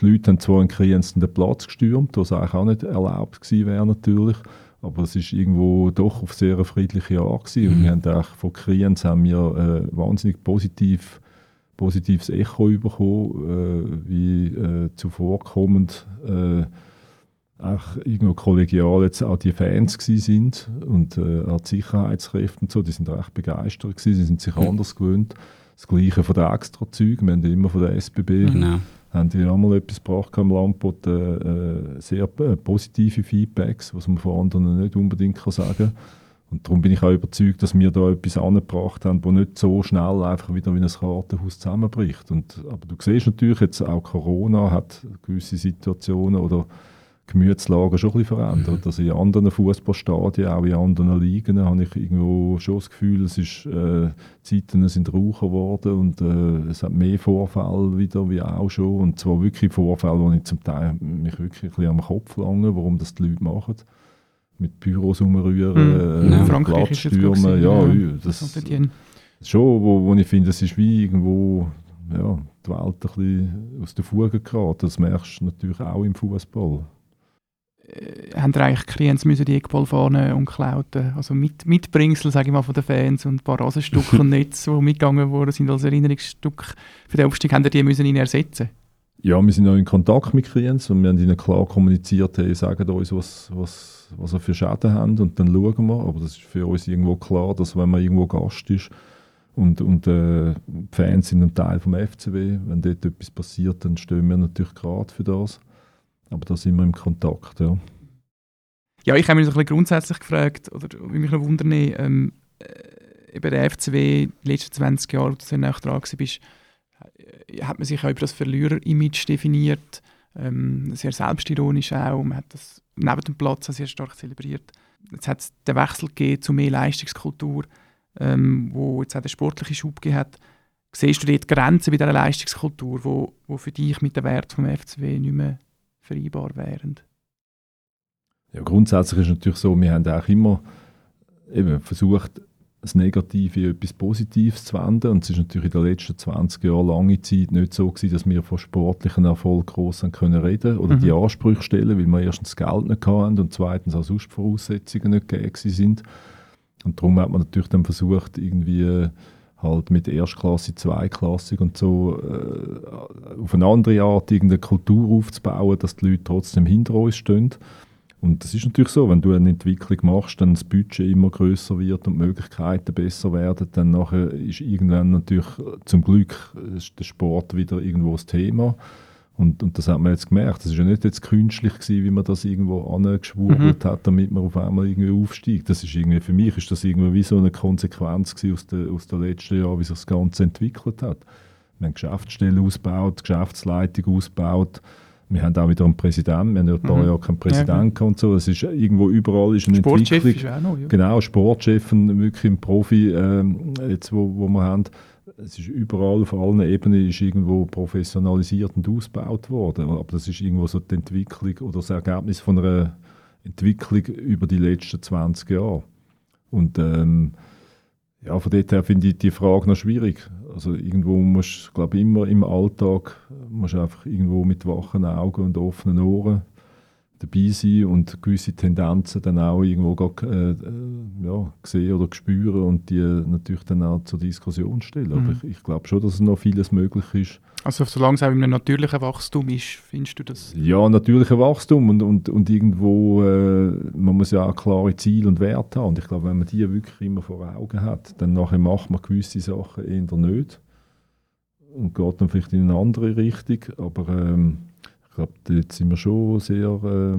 die Leute haben zwar einen krienzenden Platz gestürmt, was eigentlich auch nicht erlaubt gewesen wäre natürlich, aber es ist irgendwo doch auf sehr friedliche Art gewesen. Und mhm. wir haben auch von Kriens haben wir äh, wahnsinnig positiv, positives Echo bekommen, äh, wie äh, zuvorkommend äh, auch irgendwo kollegial jetzt auch die Fans sind und äh, auch die Sicherheitskräfte und so, die sind recht begeistert gewesen, sie sind sich mhm. anders gewöhnt. Das Gleiche von der Extra-Züge, wir haben immer von der SBB genau haben die auch mal etwas gebracht am Landbot, äh, äh, sehr äh, positive Feedbacks, was man von anderen nicht unbedingt kann sagen Und darum bin ich auch überzeugt, dass wir da etwas angebracht haben, wo nicht so schnell einfach wieder wie ein Kartenhaus zusammenbricht. Und, aber du siehst natürlich jetzt auch Corona hat gewisse Situationen oder Gemütslage schon ein bisschen verändert. Mhm. Also in anderen Fußballstadien, auch in anderen Ligen, habe ich irgendwo schon das Gefühl, es ist, äh, Zeiten sind raucher geworden und äh, es hat mehr Vorfälle wieder wie auch schon. Und zwar wirklich Vorfälle, wo ich zum Teil mich wirklich ein bisschen am Kopf lange, warum das die Leute machen mit Pyros umrühren, mhm. äh, ja. Frankreich ist Stürmen, ja, ja, das, das schon, wo, wo ich finde, es ist wie irgendwo ja, die Welt ein bisschen aus den Fugen geraten. Das merkst du natürlich auch im Fußball. Äh, haben eigentlich Klients müssen die Eckball fahren und klauten. Also mit, Mitbringsel, sage ich mal, von den Fans und ein paar Rasenstücke und Netz, die mitgegangen wurden, sind als Erinnerungsstück für den Aufstieg, haben die müssen ihn ersetzen ja, wir sind auch in Kontakt mit Klienten und wir haben ihnen klar kommuniziert, hey, sagen uns, was, was, was sie für Schäden haben und dann schauen wir. Aber das ist für uns irgendwo klar, dass wenn man irgendwo Gast ist und, und äh, Fans sind ein Teil vom FCW, wenn dort etwas passiert, dann stehen wir natürlich gerade für das. Aber da sind wir im Kontakt, ja. Ja, ich habe mich ein bisschen grundsätzlich gefragt, oder wie mich noch wundern, ähm, äh, eben der FCW die letzten 20 Jahre, als du sehr nah dran warst, äh, hat man sich auch über das Verlierer-Image definiert, ähm, sehr selbstironisch auch, man hat das neben dem Platz sehr stark zelebriert. Jetzt hat es den Wechsel gegeben zu mehr Leistungskultur, ähm, wo jetzt auch den sportlichen Schub gegeben hat. Siehst du dort Grenzen bei dieser Leistungskultur, wo, wo für dich mit dem Wert vom FCW nicht mehr vereinbar wären? Ja, grundsätzlich ist es natürlich so, wir haben auch immer eben versucht, das Negative in etwas Positives zu wenden. Und es ist natürlich in den letzten 20 Jahren lange Zeit nicht so gewesen, dass wir von sportlichen Erfolg gross können reden oder mhm. die Ansprüche stellen, weil wir erstens Geld nicht hatten und zweitens auch sonst Voraussetzungen nicht gegeben sind. Und darum hat man natürlich dann versucht, irgendwie halt mit Erstklasse, Zweiklassig und so äh, auf eine andere Art irgendeine Kultur aufzubauen, dass die Leute trotzdem hinter uns stehen. Und das ist natürlich so, wenn du eine Entwicklung machst, dann das Budget immer größer wird und die Möglichkeiten besser werden, dann nachher ist irgendwann natürlich zum Glück der Sport wieder irgendwo das Thema. Und, und das hat man jetzt gemerkt. Das ist ja nicht jetzt künstlich gewesen, wie man das irgendwo angeschwurbelt mhm. hat, damit man auf einmal irgendwie aufsteigt. Das ist irgendwie, für mich ist das irgendwie wie so eine Konsequenz aus den aus der letzten Jahren, wie sich das Ganze entwickelt hat. Wir haben Geschäftsstellen ausgebaut, Geschäftsleitung ausgebaut, wir haben auch wieder einen Präsidenten, wir haben ja mhm. da ja keinen Präsidenten ja, und so. Es ist irgendwo überall ist eine Sportchef Entwicklung. Ist auch noch, ja. Genau, Sportchef, wirklich ein Profi, ähm, jetzt wo, wo wir haben. Es ist überall, auf allen Ebenen ist irgendwo professionalisiert und ausgebaut worden. Aber das ist irgendwo so die Entwicklung oder das Ergebnis von einer Entwicklung über die letzten 20 Jahre. Und ähm, ja, von dort her finde ich die Frage noch schwierig. Also irgendwo musst du, glaube immer im Alltag musst einfach irgendwo mit wachen Augen und offenen Ohren dabei sein und gewisse Tendenzen dann auch irgendwo grad, äh, äh, ja, sehen oder spüren und die natürlich dann auch zur Diskussion stellen. Mhm. Aber ich, ich glaube schon, dass noch vieles möglich ist. Also solange es auch in einem natürlichen Wachstum ist, findest du das? Ja, natürliches Wachstum und, und, und irgendwo, äh, man muss ja auch klare Ziele und Werte haben. Und ich glaube, wenn man die wirklich immer vor Augen hat, dann nachher macht man gewisse Sachen eher nicht und geht dann vielleicht in eine andere Richtung. Aber ähm, glaube, dort sind wir schon sehr äh,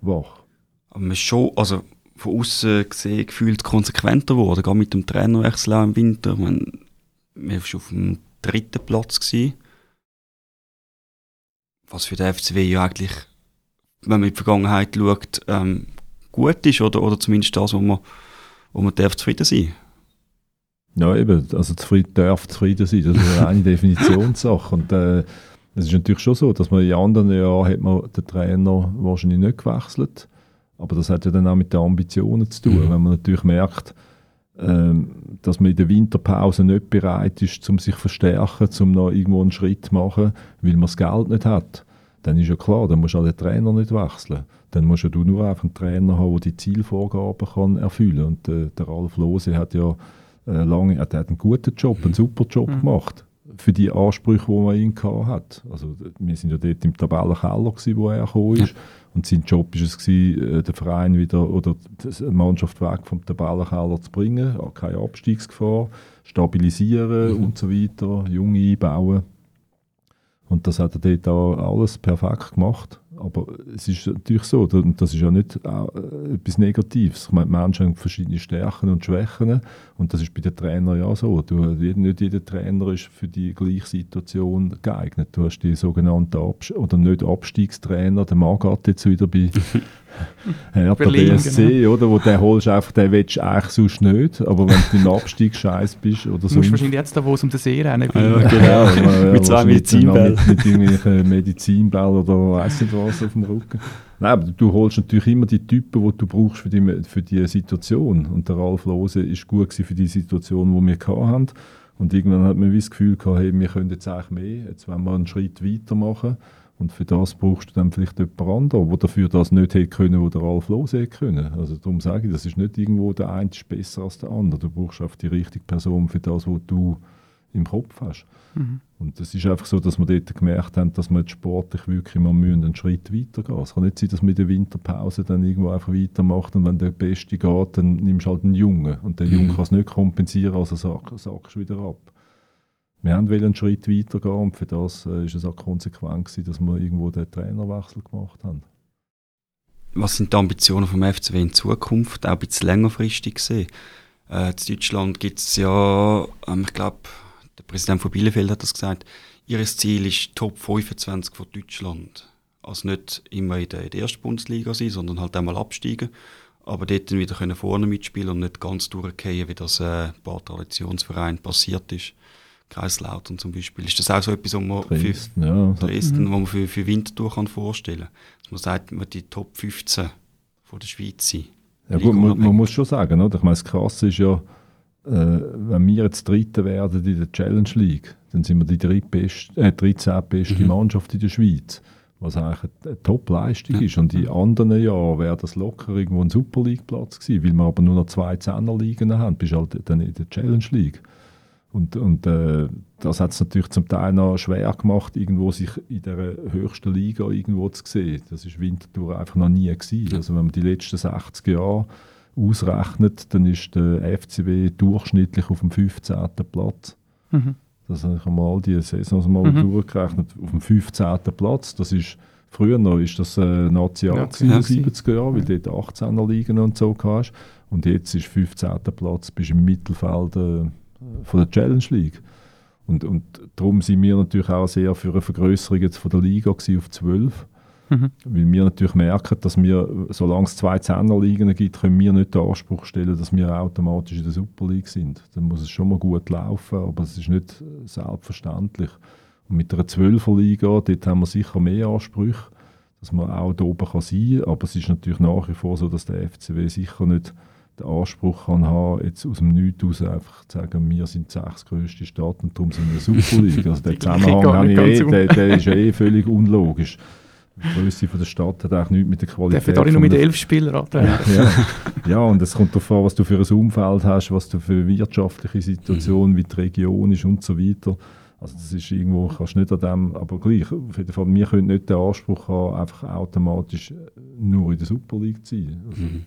wach. Aber man ist schon, also von außen gesehen, gefühlt konsequenter geworden, gerade mit dem Trainerwechsel im Winter. Man, man war auf dem dritten Platz. Gewesen. Was für den FCW ja eigentlich, wenn man in die Vergangenheit schaut, ähm, gut ist oder, oder zumindest das, wo man, wo man darf zufrieden sein Ja, eben, also zufrieden, darf zufrieden sein, das ist eine Definitionssache. Und äh, es ist natürlich schon so, dass man in anderen Jahren hat man den Trainer wahrscheinlich nicht gewechselt. Aber das hat ja dann auch mit den Ambitionen zu tun. Mhm. Wenn man natürlich merkt, ähm, dass man in der Winterpause nicht bereit ist, um sich zu verstärken, um noch irgendwo einen Schritt zu machen, weil man das Geld nicht hat, dann ist ja klar, dann musst du auch den Trainer nicht wechseln. Dann musst du nur einfach einen Trainer haben, der die Zielvorgaben kann erfüllen kann. Und äh, der Ralf Lose hat ja äh, lange, er hat einen guten Job, einen super Job mhm. gemacht für die Ansprüche, die man ihn hat. Also wir sind ja dort im Tabellenkeller gewesen, wo er gekommen ist. Ja. Und sein Job war es gewesen, äh, den Verein wieder oder die Mannschaft weg vom Tabellenkeller zu bringen, keine Abstiegsgefahr, stabilisieren mhm. und so weiter, Junge einbauen. Und das hat er dort auch alles perfekt gemacht. Aber es ist natürlich so, und das ist ja nicht äh, etwas Negatives. Ich meine, Menschen haben verschiedene Stärken und Schwächen und das ist bei den Trainern ja so. Du, nicht jeder Trainer ist für die gleiche Situation geeignet. Du hast die sogenannten Abs oder nicht Abstiegstrainer, der Magath jetzt wieder bei ja, der BSC, genau. oder, wo den holst einfach, den willst du eigentlich sonst nicht, aber wenn du im Abstieg scheiß bist oder so. Du musst wahrscheinlich jetzt da, wo es um den See rennen ah, ja, genau. ja, mit zwei Medizinbällen. Mit, mit irgendwelchen Medizinbällen oder weiss nicht was auf dem Rücken. Nein, aber du holst natürlich immer die Typen, die du brauchst für die, für die Situation. Und der Ralf Lose ist gut für die Situation, die wir hatten. Und irgendwann hat man das Gefühl gehabt, hey, wir können jetzt eigentlich mehr, jetzt wollen wir einen Schritt weitermachen. Und für das brauchst du dann vielleicht jemand anderen, der dafür das nicht hätte können, wo der Ralf Loos hätte können. Also darum sage ich, das ist nicht irgendwo, der eine ist besser als der andere. Du brauchst einfach die richtige Person für das, was du im Kopf hast. Mhm. Und es ist einfach so, dass wir dort gemerkt haben, dass wir jetzt sportlich wirklich mal einen Schritt weitergehen Es kann nicht sein, dass man in der Winterpause dann irgendwo einfach weitermacht und wenn der Beste geht, dann nimmst du halt einen Jungen. Und der Junge mhm. kann es nicht kompensieren, also sackst du wieder ab wir haben einen Schritt weiter gehen und für das äh, ist es auch konsequent gewesen, dass wir irgendwo den Trainerwechsel gemacht haben. Was sind die Ambitionen vom FCW in Zukunft, auch ein bisschen längerfristig gesehen? Äh, in Deutschland gibt es ja, ähm, ich glaube, der Präsident von Bielefeld hat das gesagt, ihr Ziel ist Top 25 von Deutschland. Also nicht immer in der, in der ersten Bundesliga sein, sondern halt einmal absteigen. Aber dort dann wieder können vorne mitspielen und nicht ganz durchgehen, wie das äh, paar Traditionsvereinen passiert ist. Kreislautern zum Beispiel. Ist das auch so etwas, was man Dresden, für, ja. Dresden, mhm. wo man für, für Winterthur kann vorstellen kann? Dass man sagt, man die Top 15 von der Schweiz sind. Ja gut, man, man, muss schon sagen, oder? Ich meine, das Krasse ist ja, äh, wenn wir jetzt Dritte werden in der Challenge League, dann sind wir die drittbeste, äh, 13. beste mhm. Mannschaft in der Schweiz. Was eigentlich eine, Top-Leistung ja. ist. Und in anderen Jahren wäre das locker irgendwo ein Super League-Platz gewesen. Weil wir aber nur noch zwei Zehner-Ligen haben, bist halt dann in der Challenge League. Und, und äh, das hat es natürlich zum Teil noch schwer gemacht, irgendwo sich in der höchsten Liga irgendwo zu sehen. Das ist Winterthur einfach noch nie gewesen. Also wenn man die letzten 60 Jahre ausrechnet, dann ist der FCW durchschnittlich auf dem 15. Platz. Mhm. Das habe ich einmal die Saison mal mhm. durchgerechnet. Auf dem 15. Platz. Das ist, früher noch ist das äh, National ja, in den 70er Jahren, weil ja. dort 18er Ligen und so hast. Und jetzt ist 15. Platz, bist im Mittelfeld äh, von der Challenge League. Und, und darum sind wir natürlich auch sehr für eine Vergrößerung jetzt von der Liga auf 12. Mhm. Weil wir natürlich merken, dass wir, solange es zwei Zehnerligen gibt, können wir nicht den Anspruch stellen, dass wir automatisch in der Super League sind. Dann muss es schon mal gut laufen, aber es ist nicht selbstverständlich. Und mit einer Zwölferliga, dort haben wir sicher mehr Ansprüche, dass man auch da oben kann sein kann. Aber es ist natürlich nach wie vor so, dass der FCW sicher nicht den Anspruch kann haben, jetzt aus dem Nichts heraus einfach zu sagen, wir sind die sechstgrößte Stadt und darum sind wir Super League. Also der Zusammenhang eh, der, der ist eh völlig unlogisch. Die Größe von der Stadt hat eigentlich nichts mit der Qualität. Der nur mit elf Spielern antreten. Ja, ja, und es kommt darauf an, was du für ein Umfeld hast, was du für eine wirtschaftliche Situation, mhm. wie die Region ist und so weiter. Also das ist irgendwo, kannst nicht an dem, aber gleich, auf jeden Fall, wir können nicht den Anspruch haben, einfach automatisch nur in der Super League zu sein. Also, mhm.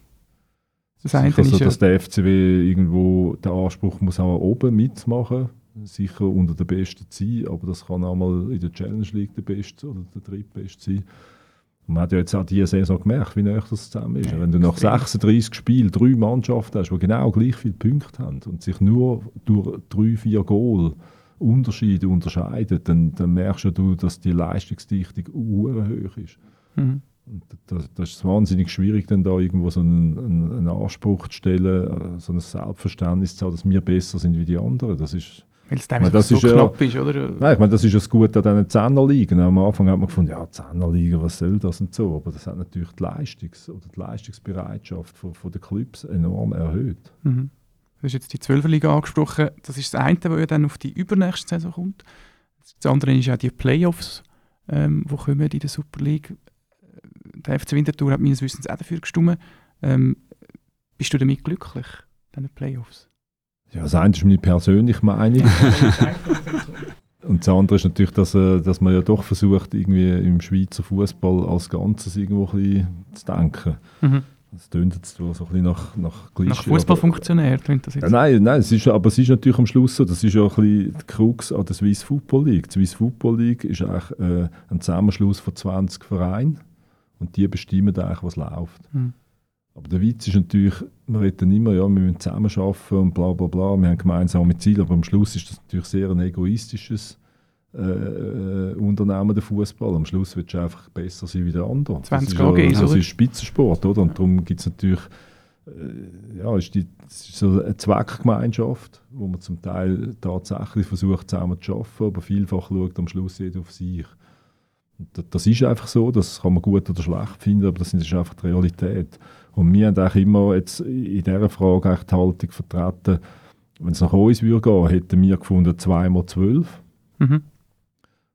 Das eine Sicher so, dass der FCW irgendwo den Anspruch muss auch oben mitmachen sicher unter den Besten sein, aber das kann auch mal in der Challenge League der Beste oder der Drittbeste sein. Und man hat ja jetzt auch diese Saison gemerkt, wie näher das zusammen ist. Ja, Wenn du nach 36 Spielen drei Mannschaften hast, die genau gleich viele Punkte haben und sich nur durch drei, vier Goal Unterschiede unterscheiden, dann, dann merkst du, dass die Leistungsdichtung hoch ist. Mhm. Das, das, ist wahnsinnig schwierig, dann da irgendwo so einen, einen, einen, Anspruch zu stellen, so ein Selbstverständnis zu haben, dass wir besser sind wie die anderen. Das ist, weil es meine, das so ist knapp ja, ist, oder? Nein, ich meine, das ist das Gute an diesen Zehnerligen. Am Anfang hat man gefunden, ja, Zehnerligen, was soll das und so. Aber das hat natürlich die, Leistungs- oder die Leistungsbereitschaft von, von den Clubs enorm erhöht. Mhm. Du hast jetzt die Zwölferliga angesprochen. Das ist das eine, was ja dann auf die übernächste Saison kommt. Das andere ist auch die Playoffs, ähm, die kommen in der Super League der FC Winterthur hat meines Wissens auch dafür gestimmt. Ähm, bist du damit glücklich, diesen Playoffs? Ja, das eine ist meine persönliche Meinung. Und das andere ist natürlich, dass, äh, dass man ja doch versucht, irgendwie im Schweizer Fußball als Ganzes irgendwo ein bisschen zu denken. Mhm. Das tönt jetzt so ein bisschen nach, nach Klischee. Nach Fußballfunktionär tönt das jetzt. Ja, nein, nein es ist, aber es ist natürlich am Schluss so, das ist ja ein bisschen die Krux an der Swiss Football League. Die Swiss Football League ist eigentlich äh, ein Zusammenschluss von 20 Vereinen Und die bestimmen eigentlich, was läuft. Mhm. Aber der Witz ist natürlich, wir reden immer, ja, wir müssen zusammen arbeiten und bla bla bla, wir haben gemeinsame Ziele, aber am Schluss ist das natürlich sehr ein egoistisches äh, äh, Unternehmen, der Fußball. Am Schluss willst du einfach besser sein wie der andere. 20 das ist, ja, das ist Spitzensport, oder? Und darum gibt es natürlich äh, ja, ist die, es ist so eine Zweckgemeinschaft, wo man zum Teil tatsächlich versucht, zusammen zu arbeiten, aber vielfach schaut am Schluss jeder auf sich. Das ist einfach so, das kann man gut oder schlecht finden, aber das ist einfach die Realität. Und wir haben eigentlich immer jetzt in dieser Frage die Haltung vertreten, wenn es nach uns würde gehen, hätten wir gefunden 2 mal 12 Mhm.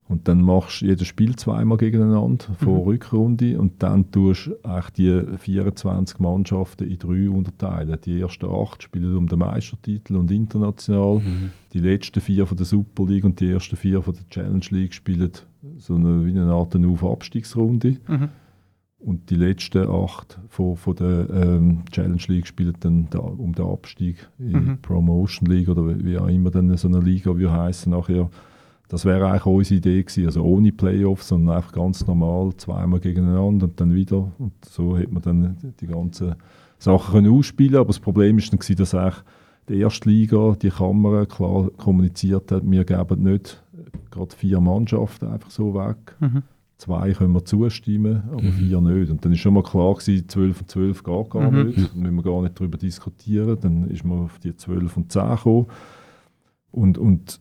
und dann machst du jedes Spiel zweimal gegeneinander vor Mhm. Rückrunde und dann tust du die 24 Mannschaften in drei unterteilen. Die ersten acht spielen um den Meistertitel und international. Mhm. Die letzten vier von der Super League und die ersten vier von der Challenge League spielen so eine, wie eine Art Auf-Abstiegsrunde. Mhm. Und die letzten acht von, von der ähm, Challenge League spielen dann da, um den Abstieg in Mhm. Promotion League oder wie wie auch immer dann so eine Liga wie heißen nachher. Das wäre eigentlich unsere Idee gewesen, also ohne Playoffs, sondern einfach ganz normal zweimal gegeneinander und dann wieder. Und so hat man dann die ganzen Sachen können ausspielen. Aber das Problem ist dann gewesen, dass eigentlich die erste Liga, die Kamera klar kommuniziert hat, wir geben nicht gerade vier Mannschaften einfach so weg Mhm. zwei können wir zustimmen, aber Mhm. vier nicht. Und dann ist schon mal klar gewesen, 12 und 12 geht gar Mhm. nicht. Dann müssen wir gar nicht darüber diskutieren. Dann ist man auf die 12 und 10 gekommen. Und, und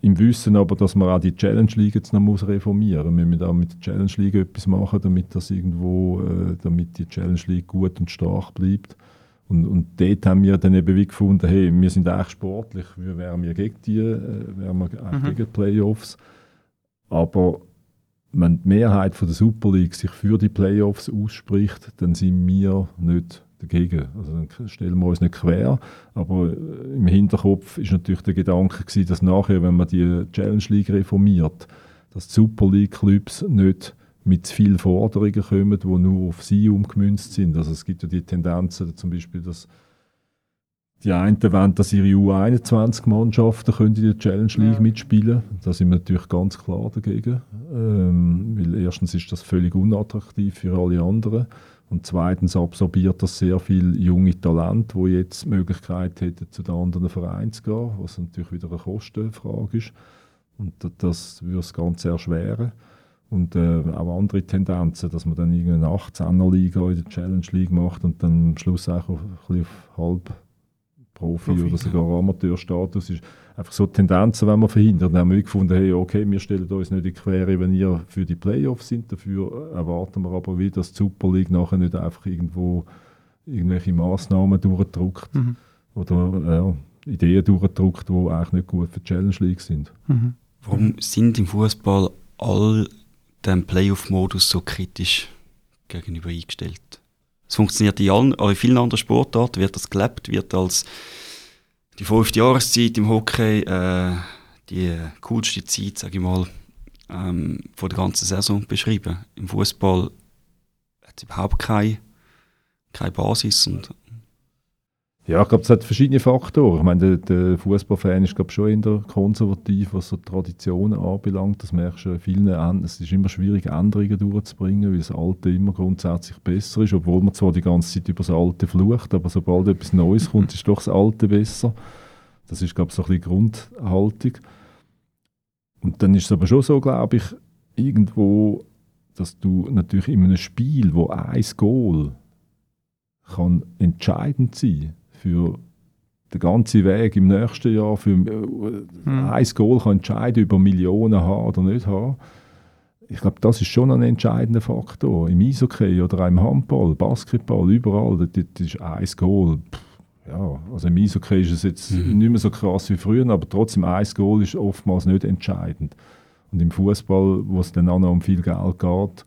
im Wissen aber, dass man auch die Challenge League jetzt noch muss reformieren muss. Wir müssen auch mit der Challenge League etwas machen, damit das irgendwo, äh, damit die Challenge League gut und stark bleibt. Und, und dort haben wir dann eben wie gefunden, hey, wir sind eigentlich sportlich, wir wären wir gegen die, äh, wären wir eigentlich Mhm. gegen die Playoffs. Aber wenn die Mehrheit von der Super League sich für die Playoffs ausspricht, dann sind wir nicht dagegen. Also dann stellen wir uns nicht quer, aber äh, im Hinterkopf ist natürlich der Gedanke gewesen, dass nachher, wenn man die Challenge League reformiert, dass die Super League Clubs nicht mit zu vielen Forderungen kommen, die nur auf sie umgemünzt sind. Also es gibt ja die Tendenzen, zum Beispiel, dass die einen wollen, dass ihre U21-Mannschaften können in der Challenge League Ja. mitspielen Da sind wir natürlich ganz klar dagegen. Ähm, weil erstens ist das völlig unattraktiv für alle anderen. Und zweitens absorbiert das sehr viele junge Talente, die jetzt die Möglichkeit hätten, zu den anderen Vereinen zu gehen, was natürlich wieder eine Kostenfrage ist. Und da- das würde das Ganze erschweren. Und äh, auch andere Tendenzen, dass man dann irgendeine 18er-Liga in der Challenge League macht und dann am Schluss auch auf, ein bisschen auf halb Profi, Profi, oder sogar Amateurstatus ist. Einfach so Tendenzen, wenn man verhindert. Dann haben wir gefunden, hey, okay, wir stellen uns nicht in die Quere, wenn ihr für die Playoffs sind. Dafür erwarten wir aber wieder, dass die Super League nachher nicht einfach irgendwo irgendwelche Massnahmen durchdruckt Mhm. oder äh, Ideen durchdruckt, die eigentlich nicht gut für die Challenge League sind. Mhm. Warum sind im Fußball all dem Playoff-Modus so kritisch gegenüber eingestellt? Es funktioniert in, allen, in vielen anderen Sportarten, wird das gelebt, wird als die fünfte Jahreszeit im Hockey äh, die coolste Zeit, sage ich mal, ähm, von der ganzen Saison beschrieben. Im Fußball hat es überhaupt keine, keine Basis und Ja, ich glaube, es hat verschiedene Faktoren. Ich meine, der, der Fußballfan ist glaube schon eher konservativ, was so Traditionen anbelangt. Das merkst du in vielen Enden. Es ist immer schwierig, Änderungen durchzubringen, weil das Alte immer grundsätzlich besser ist, obwohl man zwar die ganze Zeit über das Alte flucht, aber sobald etwas Neues kommt, ist doch das Alte besser. Das ist, glaube ich, so ein bisschen Grundhaltung. Und dann ist es aber schon so, glaube ich, irgendwo, dass du natürlich in einem Spiel, wo ein Goal kann entscheidend sein für den ganzen Weg im nächsten Jahr. Für, äh, Ein Goal kann entscheiden über Millionen haben oder nicht haben. Ich glaube, das ist schon ein entscheidender Faktor. Im Eishockey oder auch im Handball, Basketball, überall, das, das ist ein Goal. Pff, Ja, also im Eishockey ist es jetzt Mhm. nicht mehr so krass wie früher, aber trotzdem ein Goal ist oftmals nicht entscheidend. Und im Fußball, wo es dann auch noch um viel Geld geht,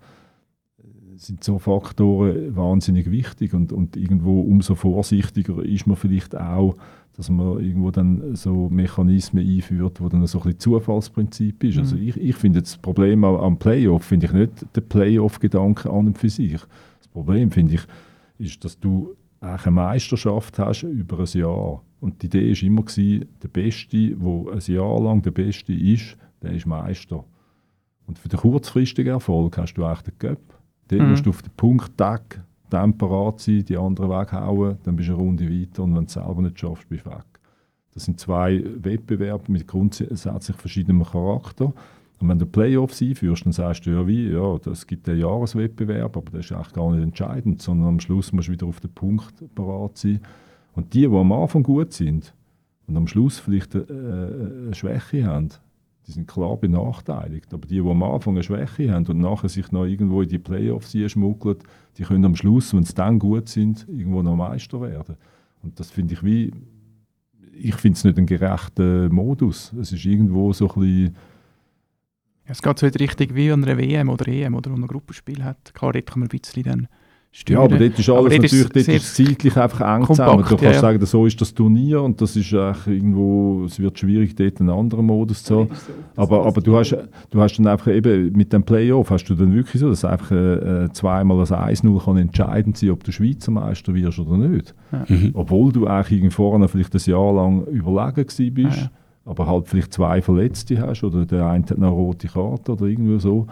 sind so Faktoren wahnsinnig wichtig und, und irgendwo umso vorsichtiger ist man vielleicht auch, dass man irgendwo dann so Mechanismen einführt, wo dann so ein bisschen Zufallsprinzip ist. Also Mhm. ich, ich finde das Problem am Playoff, finde ich nicht den Playoff-Gedanke an und für sich. Das Problem, finde ich, ist, dass du eine Meisterschaft hast über ein Jahr. Und die Idee war immer, gewesen, der Beste, der ein Jahr lang der Beste ist, der ist Meister. Und für den kurzfristigen Erfolg hast du eigentlich den Cup. Dort Mhm. musst du auf den Punkt, Tag, dann parat sein, die anderen weghauen, dann bist du eine Runde weiter und wenn du es selber nicht schaffst, bist du weg. Das sind zwei Wettbewerbe mit grundsätzlich verschiedenem Charakter. Und wenn du Playoffs einführst, dann sagst du ja wie, ja, es gibt einen Jahreswettbewerb, aber das ist eigentlich gar nicht entscheidend, sondern am Schluss musst du wieder auf den Punkt parat sein. Und die, die am Anfang gut sind und am Schluss vielleicht äh, eine Schwäche haben, die sind klar benachteiligt. Aber die, die am Anfang eine Schwäche haben und nachher sich noch irgendwo in die Playoffs schmuggeln, die können am Schluss, wenn sie dann gut sind, irgendwo noch Meister werden. Und das finde ich wie, ich finde es nicht ein gerechter Modus. Es ist irgendwo so ein bisschen, es geht so Richtung wie an einer WM oder EM, oder wo man ein Gruppenspiel hat. Klar, dort kann man ein bisschen dann steuern. ja, aber dort ist alles dort ist natürlich, dort sehr ist zeitlich einfach eng kompakt, zusammen. Du kannst ja, ja. sagen, so ist das Turnier und das ist irgendwo, es wird schwierig, dort einen anderen Modus zu haben. Aber, aber du, hast, du hast dann einfach eben mit dem Playoff hast du dann wirklich so, dass einfach äh, zweimal das 1-0 kann entscheidend sein, ob du Schweizer Meister wirst oder nicht. Mhm. Obwohl du eigentlich irgend vorne vielleicht ein Jahr lang überlegen gewesen bist, Ja, ja. aber halt vielleicht zwei Verletzte hast oder der eine hat eine rote Karte oder irgendwie so.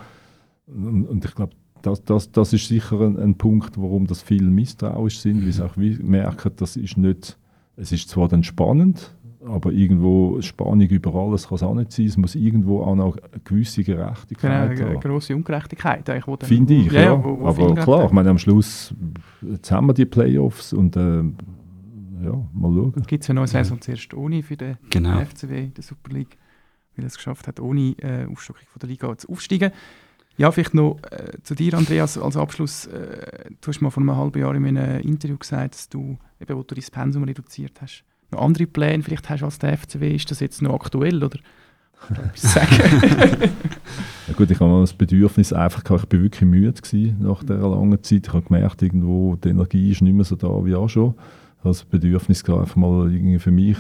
Und, und ich glaube, das, das, das ist sicher ein, ein Punkt, warum das viele misstrauisch sind, weil sie auch wie merken, das ist nicht, es ist zwar dann spannend, aber irgendwo Spannung über alles kann es auch nicht sein. Es muss irgendwo auch noch eine gewisse Genau, Gerechtigkeit eine haben. grosse Ungerechtigkeit. eigentlich, wo dann- Finde ich, ja. wo- wo aber klar, ich meine, am Schluss, jetzt haben wir die Playoffs und äh, ja, mal schauen. gibt es ja noch eine Saison zuerst ohne für den Genau. FCW, der Super League, weil er es geschafft hat, ohne äh, Aufstockung von der Liga zu aufsteigen. Ja, vielleicht noch äh, zu dir, Andreas, als Abschluss. Äh, du hast mal vor einem halben Jahr in einem Interview gesagt, dass du, eben, wo du dein Pensum reduziert hast, noch andere Pläne vielleicht hast als der FCW. Ist das jetzt noch aktuell, oder? Sagen? Ja gut, ich habe noch das Bedürfnis einfach, ich bin wirklich müde gewesen nach dieser langen Zeit. Ich habe gemerkt, irgendwo, die Energie ist nicht mehr so da wie auch schon. Ich habe das Bedürfnis gehabt, einfach mal irgendwie für mich,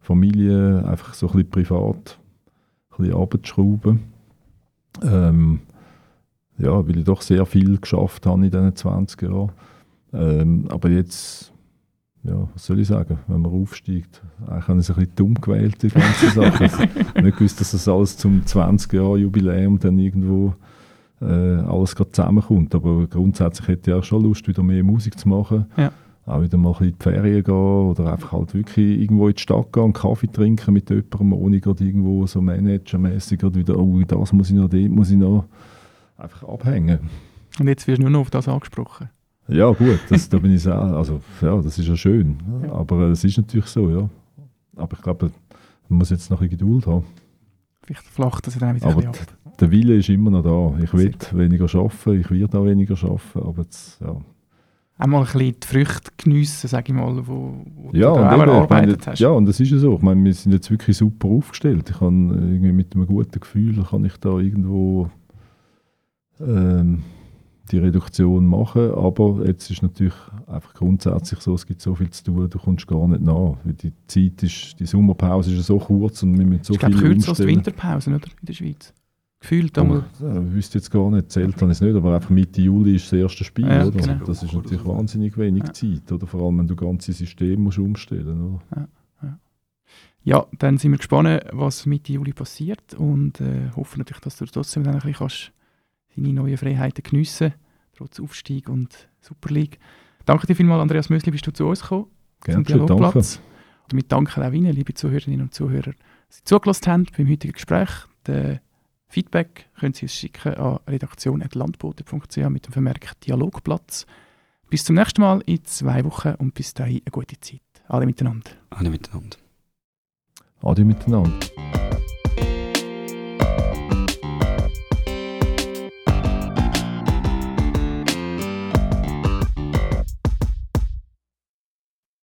Familie, einfach so ein bisschen privat, ein bisschen runterzuschrauben. Ähm, ja, weil ich doch sehr viel geschafft habe in diesen 20 Jahren. Ähm, aber jetzt, ja, was soll ich sagen, wenn man aufsteigt, eigentlich habe ich es ein bisschen dumm gewählt, die ganze Sache. Ich habe nicht gewusst, dass das alles zum 20-Jahr-Jubiläum dann irgendwo äh, alles gerade zusammenkommt. Aber grundsätzlich hätte ich auch schon Lust, wieder mehr Musik zu machen. Ja. Auch wieder mal in die Ferien gehen oder einfach halt wirklich irgendwo in die Stadt gehen, einen Kaffee trinken mit jemandem, ohne gerade irgendwo so managermäßig gerade wieder, oh, das muss ich noch, dort muss ich noch einfach abhängen. Und jetzt wirst du nur noch auf das angesprochen. Ja, gut, das, da bin ich sehr, also ja, das ist ja schön. Ja. Aber es ist natürlich so, ja. Aber ich glaube, man muss jetzt noch ein bisschen Geduld haben. Vielleicht flacht das dann wieder Aber ein bisschen ab. Der Wille ist immer noch da. Ich will weniger arbeiten, ich werde auch weniger arbeiten, aber jetzt, ja. Einmal ein bisschen die Früchte geniessen, sage ich mal, wo, wo Ja, du auch erarbeitet hast. ja, und das ist ja so. Ich meine, wir sind jetzt wirklich super aufgestellt. Ich kann irgendwie mit einem guten Gefühl kann ich da irgendwo ähm, die Reduktion machen. Aber jetzt ist natürlich einfach grundsätzlich so, es gibt so viel zu tun, du kommst gar nicht nach. Weil die Zeit ist, die Sommerpause ist ja so kurz und wir müssen so ich glaube, viel kürzer als die. Winterpause, oder? In der Schweiz. Gefühlt Oh, einmal. ja, ich wüsste jetzt gar nicht, zählt habe ich es nicht, aber einfach Mitte Juli ist das erste Spiel, Ja, oder? genau. Das ist natürlich wahnsinnig wenig Ja. Zeit, oder? Vor allem, wenn du das ganze System musst umstellen oder? Ja, dann sind wir gespannt, was Mitte Juli passiert und äh, hoffen natürlich, dass du trotzdem dann ein bisschen kannst deine neuen Freiheiten geniessen trotz Aufstieg und Super League. Danke dir vielmals, Andreas Mösli, bist du zu uns gekommen. Gerne zum schön, danke. Dialogplatz. Und damit danke auch Ihnen, liebe Zuhörerinnen und Zuhörer, dass Sie zugelassen haben beim heutigen Gespräch. Den Feedback können Sie uns schicken an redaktion.landbote.ch mit dem Vermerk Dialogplatz. Bis zum nächsten Mal in zwei Wochen und bis dahin eine gute Zeit. Alle miteinander. Alle miteinander. Adi miteinander.